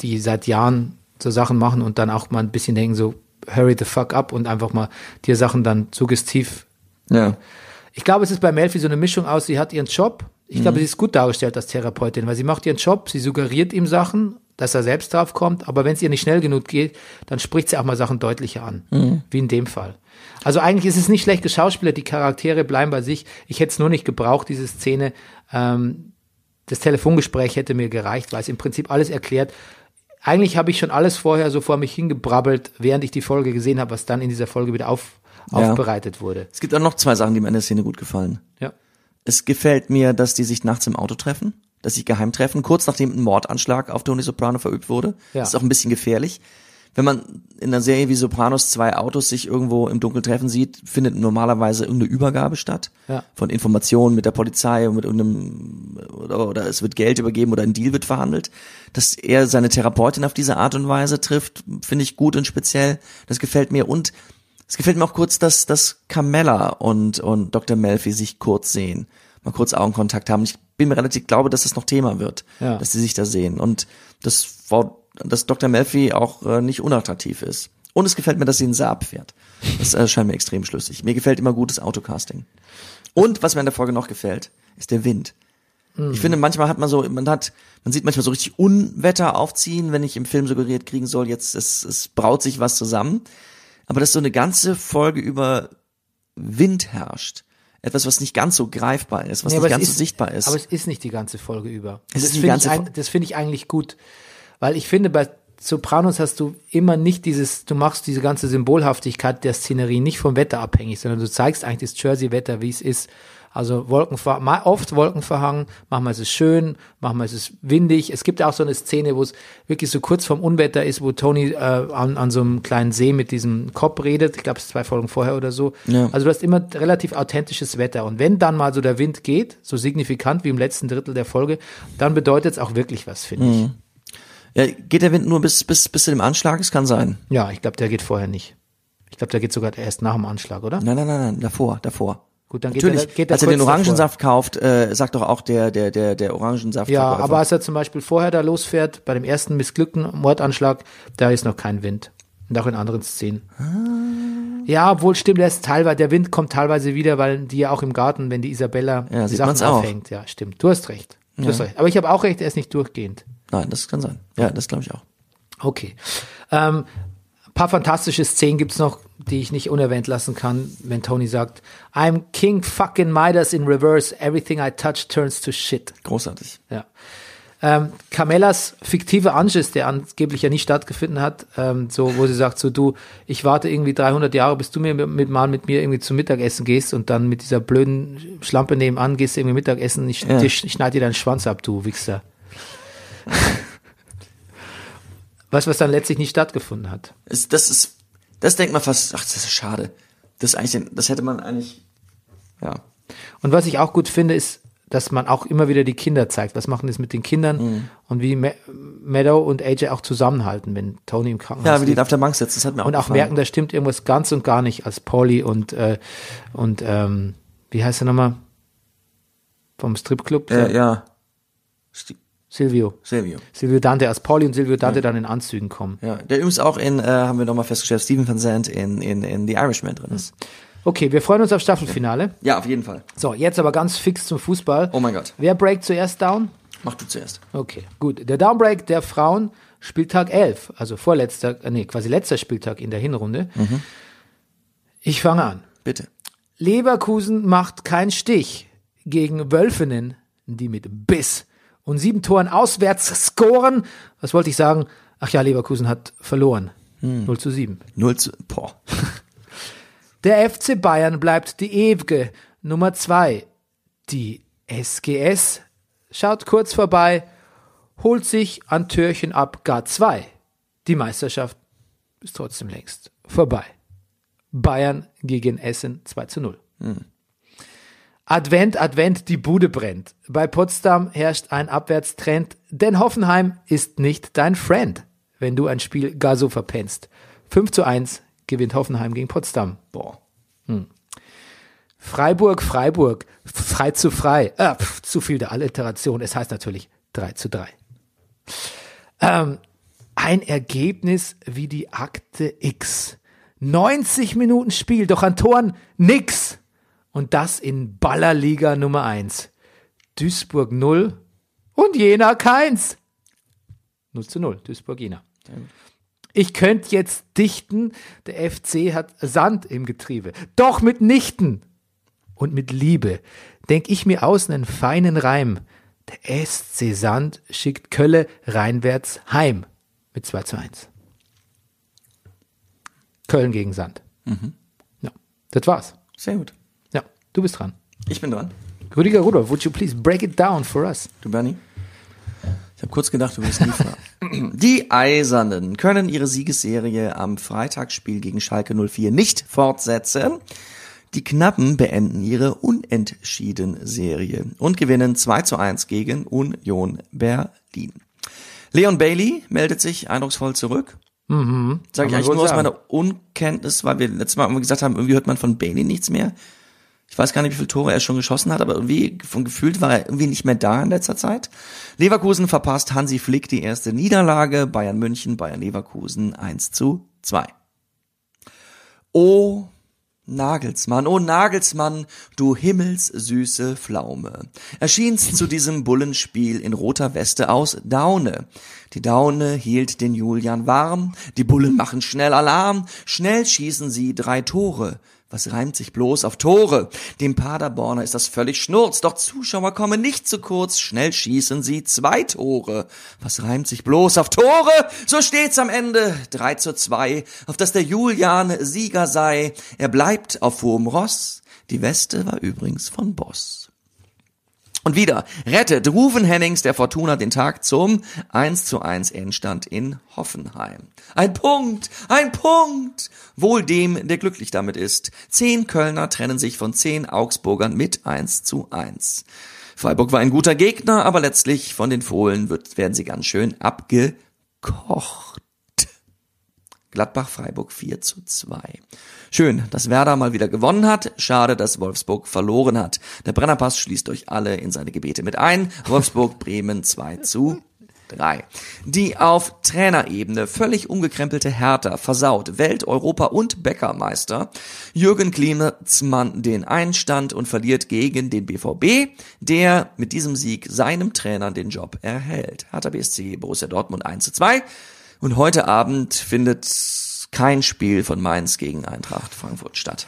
die seit Jahren so Sachen machen und dann auch mal ein bisschen denken, so hurry the fuck up und einfach mal dir Sachen dann suggestiv Ja. ich glaube, es ist bei Melfi so eine Mischung aus, sie hat ihren Job. Ich glaube, sie ist gut dargestellt als Therapeutin, weil sie macht ihren Job, sie suggeriert ihm Sachen, dass er selbst drauf kommt, aber wenn es ihr nicht schnell genug geht, dann spricht sie auch mal Sachen deutlicher an, wie in dem Fall. Also eigentlich ist es nicht schlecht geschauspielert, die Charaktere bleiben bei sich. Ich hätte es nur nicht gebraucht, diese Szene. Ähm, das Telefongespräch hätte mir gereicht, weil es im Prinzip alles erklärt. Eigentlich habe ich schon alles vorher so vor mich hingebrabbelt, während ich die Folge gesehen habe, was dann in dieser Folge wieder auf, Ja. aufbereitet wurde. Es gibt auch noch zwei Sachen, die mir in der Szene gut gefallen. Ja. Es gefällt mir, dass die sich nachts im Auto treffen, dass sie geheim treffen, kurz nachdem ein Mordanschlag auf Tony Soprano verübt wurde. Ja. Das ist auch ein bisschen gefährlich. Wenn man in einer Serie wie Sopranos zwei Autos sich irgendwo im Dunkeln treffen sieht, findet normalerweise irgendeine Übergabe statt. Ja. Von Informationen mit der Polizei und mit irgendeinem, oder, oder es wird Geld übergeben oder ein Deal wird verhandelt. Dass er seine Therapeutin auf diese Art und Weise trifft, finde ich gut und speziell. Das gefällt mir. Und es gefällt mir auch kurz, dass, dass Carmella und, und Dr. Melfi sich kurz sehen. Mal kurz Augenkontakt haben. Ich bin mir relativ glaube, dass das noch Thema wird. Ja. Dass sie sich da sehen. Und das war, dass Dr. Melfi auch äh, nicht unattraktiv ist. Und es gefällt mir, dass sie einen Saab fährt. Das äh, scheint mir extrem schlüssig. Mir gefällt immer gutes Autocasting. Und was mir an der Folge noch gefällt, ist der Wind. Ich finde, manchmal hat man so, man hat, man sieht manchmal so richtig Unwetter aufziehen, wenn ich im Film suggeriert kriegen soll, jetzt es, es braut sich was zusammen. Aber dass so eine ganze Folge über Wind herrscht. Etwas, was nicht ganz so greifbar ist, was Nee, nicht ganz so sichtbar ist. Aber es ist nicht die ganze Folge über. Es das ist die ganze ich, das finde ich eigentlich gut. Weil ich finde, bei Sopranos hast du immer nicht dieses, du machst diese ganze Symbolhaftigkeit der Szenerie nicht vom Wetter abhängig, sondern du zeigst eigentlich das Jersey-Wetter, wie es ist. Also Wolkenver oft Wolkenverhangen, manchmal ist es schön, manchmal ist es windig. Es gibt auch so eine Szene, wo es wirklich so kurz vorm Unwetter ist, wo Tony äh, an, an so einem kleinen See mit diesem Kopf redet. Ich glaube, es ist zwei Folgen vorher oder so. Ja. Also du hast immer relativ authentisches Wetter. Und wenn dann mal so der Wind geht, so signifikant wie im letzten Drittel der Folge, dann bedeutet es auch wirklich was, finde ich. Ja, geht der Wind nur bis, bis, bis zu dem Anschlag? Es kann sein. Ja, ich glaube, der geht vorher nicht. Ich glaube, der geht sogar erst nach dem Anschlag, oder? Nein, nein, nein, nein, davor, davor. Gut, dann geht Natürlich, er, geht er als er den Orangensaft kauft, äh, sagt doch auch der, der, der, der Orangensaft. Ja, aber als er zum Beispiel vorher da losfährt, bei dem ersten missglückten Mordanschlag, da ist noch kein Wind. Und auch in anderen Szenen. Ja, obwohl stimmt, der ist teilweise, der Wind kommt teilweise wieder, weil die ja auch im Garten, wenn die Isabella Ja, die Sachen aufhängt. Ja, stimmt. Du hast recht. Du hast recht. Aber ich habe auch recht, er ist nicht durchgehend. Nein, das kann sein. Ja, das glaube ich auch. Okay. Ähm, ein paar fantastische Szenen gibt's noch, die ich nicht unerwähnt lassen kann, wenn Tony sagt, I'm King fucking Midas in reverse, everything I touch turns to shit. Großartig. Ja. Ähm, Carmellas fiktive Anschiss, der angeblich ja nie stattgefunden hat, ähm, so, wo sie sagt, so du, ich warte irgendwie 300 Jahre, bis du mir mit, mal mit mir irgendwie zum Mittagessen gehst und dann mit dieser blöden Schlampe nebenan gehst du irgendwie Mittagessen, ich, Ja. ich, ich schneid dir deinen Schwanz ab, du Wichser. Du, was dann letztlich nicht stattgefunden hat? Ist, das ist, das denkt man fast, ach, das ist schade. Das eigentlich, das hätte man eigentlich, ja. Und was ich auch gut finde, ist, dass man auch immer wieder die Kinder zeigt. Was machen das mit den Kindern Mhm. und wie Ma Meadow und AJ auch zusammenhalten, wenn Tony im Krankenhaus Ja, wie die auf der Bank sitzen, das hat mir auch und auch gefallen. merken, da stimmt irgendwas ganz und gar nicht, als Polly und äh, und ähm, wie heißt er nochmal vom Stripclub? Äh, ja. Silvio. Silvio. Silvio Dante, als Polly und Silvio Dante dann in Anzügen kommen. Ja, der übrigens auch in, äh, haben wir nochmal festgestellt, Stephen Van Zandt in, in, in The Irishman drin ist. Okay, wir freuen uns auf Staffelfinale. Ja, auf jeden Fall. So, jetzt aber ganz fix zum Fußball. Oh mein Gott. Wer breakt zuerst down? Mach du zuerst. Okay, gut. Der Downbreak der Frauen, Spieltag 11, also vorletzter, äh, nee, quasi letzter Spieltag in der Hinrunde. Ich fange an. Bitte. Leverkusen macht keinen Stich gegen Wölfenen, die mit Biss und sieben Toren auswärts scoren. Was wollte ich sagen? Ach ja, Leverkusen hat verloren. 0 zu 7. Null zu, boah. Der FC Bayern bleibt die ewige Nummer zwei. Die SGS schaut kurz vorbei, holt sich an Türchen ab gar zwei. Die Meisterschaft ist trotzdem längst vorbei. Bayern gegen Essen 2 zu 0. Advent, Advent, die Bude brennt. Bei Potsdam herrscht ein Abwärtstrend, denn Hoffenheim ist nicht dein Friend, wenn du ein Spiel gar so verpennst. 5 zu 1 gewinnt Hoffenheim gegen Potsdam. Boah. Freiburg, Freiburg, frei zu frei. Äh, pf, zu viel der Alliteration. Es heißt natürlich 3 zu 3. Ähm, ein Ergebnis wie die Akte X. 90 Minuten Spiel, doch an Toren nix. Und das in Ballerliga Nummer 1. Duisburg 0 und Jena keins. 0 zu 0, Duisburg Jena. Ich könnte jetzt dichten, der FC hat Sand im Getriebe. Doch mitnichten und mit Liebe denk ich mir aus einen feinen Reim. Der SC Sand schickt Kölle reinwärts heim mit 2 zu 1. Köln gegen Sand. Ja, das war's. Sehr gut. Du bist dran. Ich bin dran. Rüdiger Rudolph, would you please break it down for us? Du, Bernie? Ich habe kurz gedacht, du wirst nie fragen. Die Eisernen können ihre Siegesserie am Freitagsspiel gegen Schalke 04 nicht fortsetzen. Die Knappen beenden ihre Unentschieden-Serie und gewinnen 2 zu 1 gegen Union Berlin. Leon Bailey meldet sich eindrucksvoll zurück. Mhm, Sag ich eigentlich nur aus sagen. meiner Unkenntnis, weil wir letztes Mal gesagt haben, irgendwie hört man von Bailey nichts mehr. Ich weiß gar nicht, wie viele Tore er schon geschossen hat, aber irgendwie von gefühlt war er irgendwie nicht mehr da in letzter Zeit. Leverkusen verpasst Hansi Flick die erste Niederlage. Bayern München, Bayern Leverkusen 1 zu 2. Oh, Nagelsmann, oh Nagelsmann, du himmelssüße Pflaume. Erschienst zu diesem Bullenspiel in roter Weste aus Daune. Die Daune hielt den Julian warm, die Bullen machen schnell Alarm, schnell schießen sie drei Tore. Was reimt sich bloß auf Tore? Dem Paderborner ist das völlig schnurz, doch Zuschauer kommen nicht zu kurz, schnell schießen sie zwei Tore. Was reimt sich bloß auf Tore? So steht's am Ende, 3 zu 2, auf dass der Julian Sieger sei. Er bleibt auf hohem Ross, die Weste war übrigens von Boss. Und wieder rettet Rufen Hennings der Fortuna den Tag zum 1 zu 1 Endstand in Hoffenheim. Ein Punkt, ein Punkt! Wohl dem, der glücklich damit ist. Zehn Kölner trennen sich von zehn Augsburgern mit 1 zu 1. Freiburg war ein guter Gegner, aber letztlich von den Fohlen wird, werden sie ganz schön abgekocht. Gladbach-Freiburg 4 zu 2. Schön, dass Werder mal wieder gewonnen hat. Schade, dass Wolfsburg verloren hat. Der Brennerpass schließt euch alle in seine Gebete mit ein. Wolfsburg, Bremen 2 zu 3. Die auf Trainerebene völlig umgekrempelte Hertha versaut Welt-, Europa- und Bäckermeister Jürgen Klinsmann den Einstand und verliert gegen den BVB, der mit diesem Sieg seinem Trainer den Job erhält. Hertha BSC Borussia Dortmund 1 zu 2. Und heute Abend findet kein Spiel von Mainz gegen Eintracht Frankfurt statt.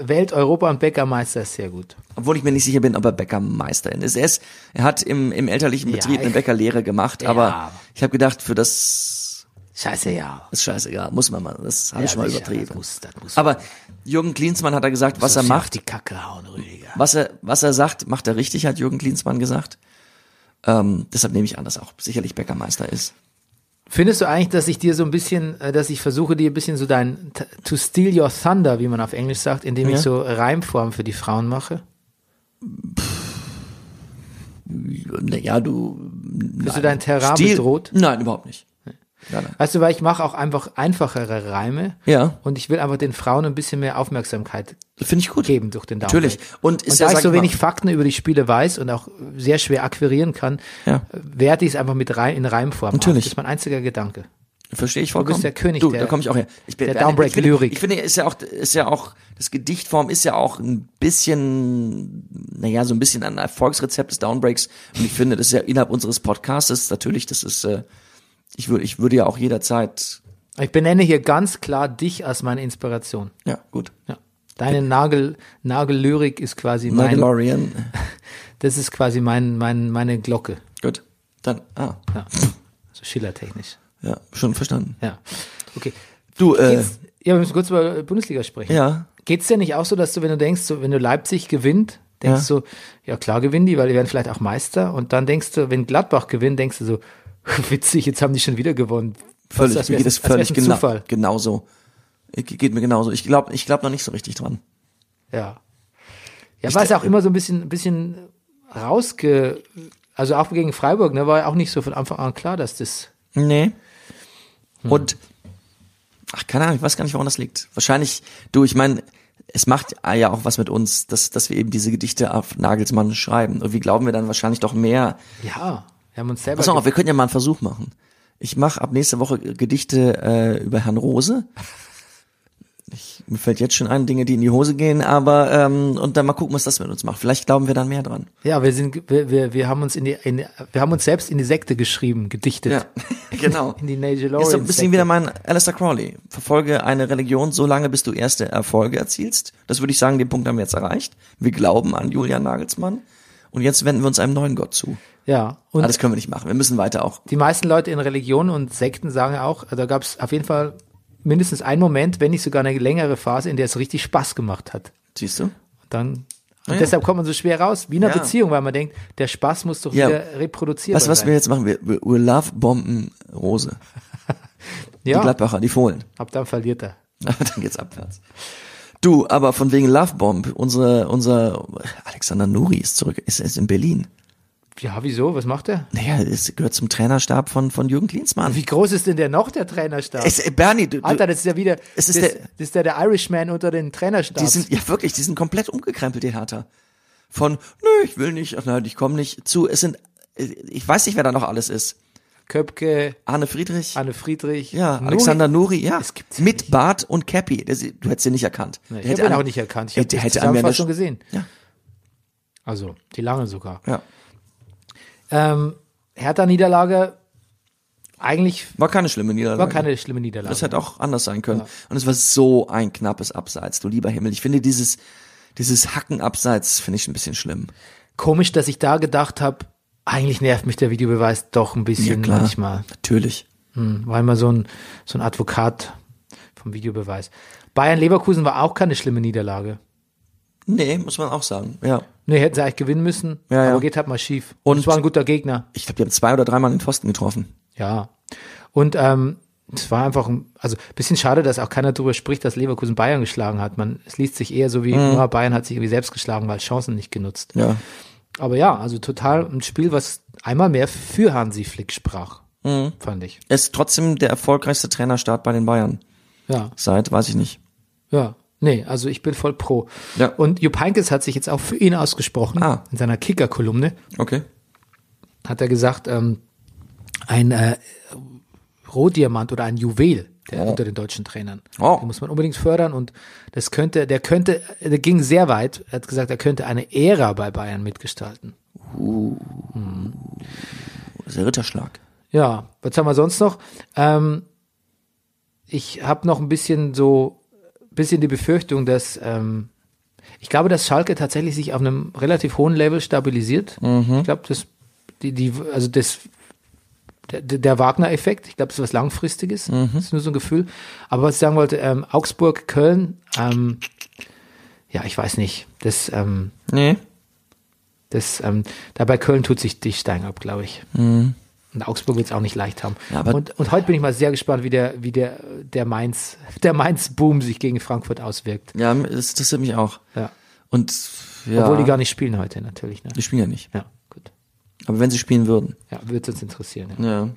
Welt, Europa und Bäckermeister ist sehr gut. Obwohl ich mir nicht sicher bin, ob er Bäckermeister ist. Er, ist, er hat im, im elterlichen Ja, Betrieb eine ich- Bäckerlehre gemacht, aber Ja. ich habe gedacht, für das Scheiße, ja. ist scheißegal, muss man mal. Das habe ja, ich mal übertrieben. Das muss, das muss Aber Jürgen Klinsmann hat er gesagt, was er macht, die Kacke hauen, Rüdiger. was er, was er sagt, macht er richtig, hat Jürgen Klinsmann gesagt. Ähm, deshalb nehme ich an, dass er auch sicherlich Bäckermeister ist. Findest du eigentlich, dass ich dir so ein bisschen, äh, dass ich versuche, dir ein bisschen so dein, to steal your thunder, wie man auf Englisch sagt, indem Ja. ich so Reimformen für die Frauen mache? Naja, du. Bist du dein Terrain Stil- bedroht? Nein, überhaupt nicht. Nein. Weißt du, weil ich mache auch einfach einfachere Reime. Ja. Und ich will einfach den Frauen ein bisschen mehr Aufmerksamkeit Finde ich gut. geben durch den Downgrade. Natürlich. Und ist Und ja, da ich sag so ich mal- wenig Fakten über die Spiele weiß und auch sehr schwer akquirieren kann, Ja. werte ich es einfach mit Reim, in Reimform Natürlich. Auf. Das ist mein einziger Gedanke. Verstehe ich vollkommen. bist der König Du, der- da komme ich auch her. Ich bin, der ich Downbreak-Lyrik. Ich finde, ist ja auch, ist ja auch, das Gedichtform ist ja auch ein bisschen, naja, so ein bisschen ein Erfolgsrezept des Downbreaks. Und ich finde, das ist ja innerhalb unseres Podcasts natürlich, das ist, äh, ich würde, ich würde ja auch jederzeit, Ich benenne hier ganz klar dich als meine Inspiration. ja, gut. Ja. Deine Nagel, Nagellyrik ist quasi mein, Mandalorian. das ist quasi mein, mein, meine Glocke. Gut. Dann, ah, Ja. So schillertechnisch. ja, schon verstanden. Ja. Okay. Du, äh, Geht's, ja, wir müssen kurz über Bundesliga sprechen. ja, Geht's dir nicht auch so, dass du, wenn du denkst, so, wenn du Leipzig gewinnt, denkst Ja. du, ja klar gewinnen die, weil die werden vielleicht auch Meister. Und dann denkst du, wenn Gladbach gewinnt, denkst du so, witzig, jetzt haben die schon wieder gewonnen. völlig, als mir geht es völlig genau, Zufall. genauso. Ge- Geht mir genauso. Ich glaube, ich glaube noch nicht so richtig dran. Ja. Ja, war es auch immer so ein bisschen, ein bisschen rausge, also auch gegen Freiburg, ne, war ja auch nicht so von Anfang an klar, dass das, Nee. Und ach, keine Ahnung, ich weiß gar nicht, woran das liegt. Wahrscheinlich, du, ich meine, es macht ja auch was mit uns, dass, dass wir eben diese Gedichte auf Nagelsmann schreiben. Irgendwie glauben wir dann wahrscheinlich doch mehr. ja, wir haben uns selber. Pass auf, wir könnten ja mal einen Versuch machen. Ich mache ab nächste Woche Gedichte äh, über Herrn Rose. Ich, mir fällt jetzt schon ein, Dinge, die in die Hose gehen, aber ähm, und dann mal gucken, was das mit uns macht. Vielleicht glauben wir dann mehr dran. ja, wir sind, wir, wir, wir haben uns in die, in, wir haben uns selbst in die Sekte geschrieben, gedichtet. Ja, genau. In die Nigel Ist so ein bisschen Sekte. wieder mein Alistair Crowley. Verfolge eine Religion so lange, bis du erste Erfolge erzielst. Das würde ich sagen, den Punkt haben wir jetzt erreicht. Wir glauben an Julian Nagelsmann. Und jetzt wenden wir uns einem neuen Gott zu. Ja, und Aber das können wir nicht machen. Wir müssen weiter auch. die meisten Leute in Religionen und Sekten sagen auch, da gab es auf jeden Fall mindestens einen Moment, wenn nicht sogar eine längere Phase, in der es richtig Spaß gemacht hat. Siehst du? Und dann Und ja. deshalb kommt man so schwer raus, wie in einer Ja. Beziehung, weil man denkt, der Spaß muss doch Ja. wieder reproduzierbar Weißt du, was sein. wir jetzt machen? Wir, wir, wir love bomben Rose. Die ja, Gladbacher, die Fohlen. ab dann verliert er. Aber dann geht's abwärts. Du, aber von wegen Love Bomb, unsere, unser Alexander Nuri ist zurück, ist, ist in Berlin. Ja, wieso? Was macht er? Naja, es gehört zum Trainerstab von, von Jürgen Klinsmann. Wie groß ist denn der noch, der Trainerstab? Es, Bernie, du, Alter, das ist ja wieder, Es ist das, der- das ist der, der Irishman unter den Trainerstabs. die sind, ja wirklich, die sind komplett umgekrempelt, die Hertha. Von, nö, ich will nicht, ach nein, ich komme nicht zu, es sind, ich weiß nicht, wer da noch alles ist. Köpke, Arne Friedrich. Anne Friedrich. ja, Nuri. Alexander Nuri, ja. Das gibt's ja Mit nicht. Bart und Cappy. Das, du hättest ihn nicht erkannt. Nee, ich habe ihn an- auch nicht erkannt. Ich die hätte an mir das- gesehen. Ja, Also, die lange sogar. ja. Ähm, Hertha-Niederlage, eigentlich War keine schlimme Niederlage. war keine schlimme Niederlage. Das hätte auch anders sein können. Und es war so ein knappes Abseits, du lieber Himmel. Ich finde dieses, dieses Hacken Abseits finde ich ein bisschen schlimm. Komisch, dass ich da gedacht habe, eigentlich nervt mich der Videobeweis doch ein bisschen manchmal. Natürlich. Hm, war immer so ein, so ein Advokat vom Videobeweis. Bayern-Leverkusen war auch keine schlimme Niederlage. Nee, muss man auch sagen. Ja. Nee, hätten sie eigentlich gewinnen müssen, Ja, ja. aber geht halt mal schief. Und- es war ein guter Gegner. Ich glaube, die haben zwei oder dreimal den Pfosten getroffen. Ja. Und ähm, es war einfach, ein- also bisschen schade, dass auch keiner darüber spricht, dass Leverkusen Bayern geschlagen hat. Man, es liest sich eher so wie, ja, Bayern hat sich irgendwie selbst geschlagen, weil Chancen nicht genutzt. Ja. Aber ja, also total ein Spiel, was einmal mehr für Hansi Flick sprach, fand ich. Er ist trotzdem der erfolgreichste Trainerstart bei den Bayern. Ja, Seit, weiß ich nicht. ja. Nee, also ich bin voll pro. Ja. Und Jupp Heynckes hat sich jetzt auch für ihn ausgesprochen. Ah. In seiner Kicker-Kolumne Okay. hat er gesagt, ähm, ein äh, Rohdiamant oder ein Juwel der, unter den deutschen Trainern. Oh. Den muss man unbedingt fördern und das könnte, der könnte, der ging sehr weit. Er hat gesagt, er könnte eine Ära bei Bayern mitgestalten. Das ist der Ritterschlag. Ja, was haben wir sonst noch? Ähm, ich habe noch ein bisschen so, bisschen die Befürchtung, dass ähm, ich glaube, dass Schalke tatsächlich sich auf einem relativ hohen Level stabilisiert. Ich glaube, das, die, die, also das, der, der Wagner-Effekt, ich glaube, das ist was Langfristiges. Das ist nur so ein Gefühl. Aber was ich sagen wollte, ähm, Augsburg, Köln, ähm, ja, ich weiß nicht. Das, ähm, Nee. das, ähm, da bei Köln tut sich die Stein ab, glaube ich. Und Augsburg wird es auch nicht leicht haben. Ja, aber- und, und heute bin ich mal sehr gespannt, wie der, wie der, der Mainz, der Mainz-Boom sich gegen Frankfurt auswirkt. Ja, das interessiert mich auch. Ja. Und ja, Obwohl die gar nicht spielen heute natürlich. Ne? die spielen ja nicht. Ja. Aber wenn sie spielen würden. Ja, wird uns interessieren. Ja. Ja.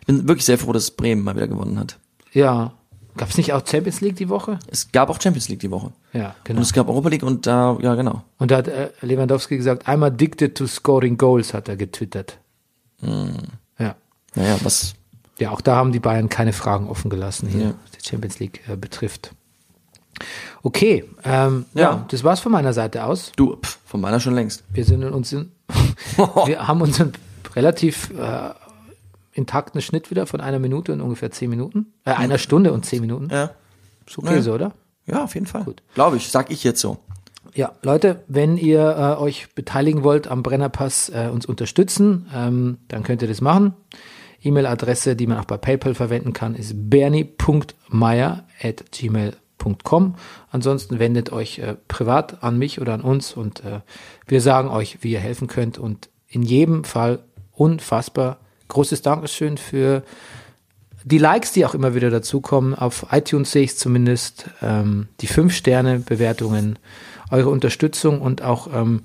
Ich bin wirklich sehr froh, dass Bremen mal wieder gewonnen hat. ja. Gab es nicht auch Champions League die Woche? Es gab auch Champions League die Woche. Ja, Und genau. es gab Europa League und da, ja genau. Und da hat äh, Lewandowski gesagt, I'm addicted to scoring goals, hat er getwittert. Hm. Ja. Naja, was, Ja, auch da haben die Bayern keine Fragen offen gelassen hier, Ja. was die Champions League äh, betrifft. Okay, ähm, ja. Ja. das war's von meiner Seite aus. du, pff, von meiner schon längst. Wir sind in uns in, wir haben unseren relativ äh, intakten Schnitt wieder von einer Minute und ungefähr zehn Minuten, äh, einer Stunde und zehn Minuten. Ja. Ist okay Ja. so, oder? Ja, auf jeden Fall. Gut. Glaube ich, sag ich jetzt so. Ja, Leute, wenn ihr äh, euch beteiligen wollt am Brennerpass, äh, uns unterstützen, ähm, dann könnt ihr das machen. E-Mail-Adresse, die man auch bei PayPal verwenden kann, ist bernie.meier.gmail.com. Ansonsten wendet euch äh, privat an mich oder an uns und äh, wir sagen euch, wie ihr helfen könnt. Und in jedem Fall unfassbar großes Dankeschön für die Likes, die auch immer wieder dazukommen, auf iTunes sehe ich es zumindest, ähm, die 5-Sterne-Bewertungen, eure Unterstützung und auch, ähm,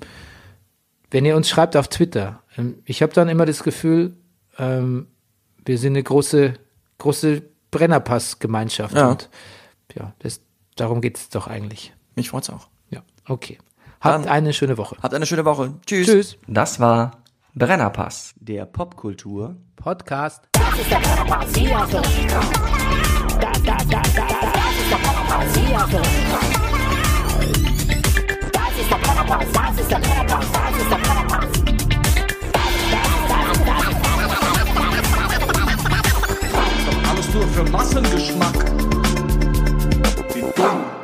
wenn ihr uns schreibt auf Twitter. Ähm, ich habe dann immer das Gefühl, ähm, wir sind eine große, große Brennerpass-Gemeinschaft Ja. und ja, das, darum geht es doch eigentlich. Mich freut's auch. Ja, okay. Habt Dann- eine schöne Woche. Habt eine schöne Woche. Tschüss. Tschüss. Das war Brennerpass. Der Popkultur. Podcast. Das ist der Brennerpass, hier du richtig drauf. Das, ist der Brennerpass, hier richtig drauf. Das ist der Brennerpass, das ist der Brennerpass, das ist der Brennerpass. Alles nur für Massengeschmack. Wie dumm.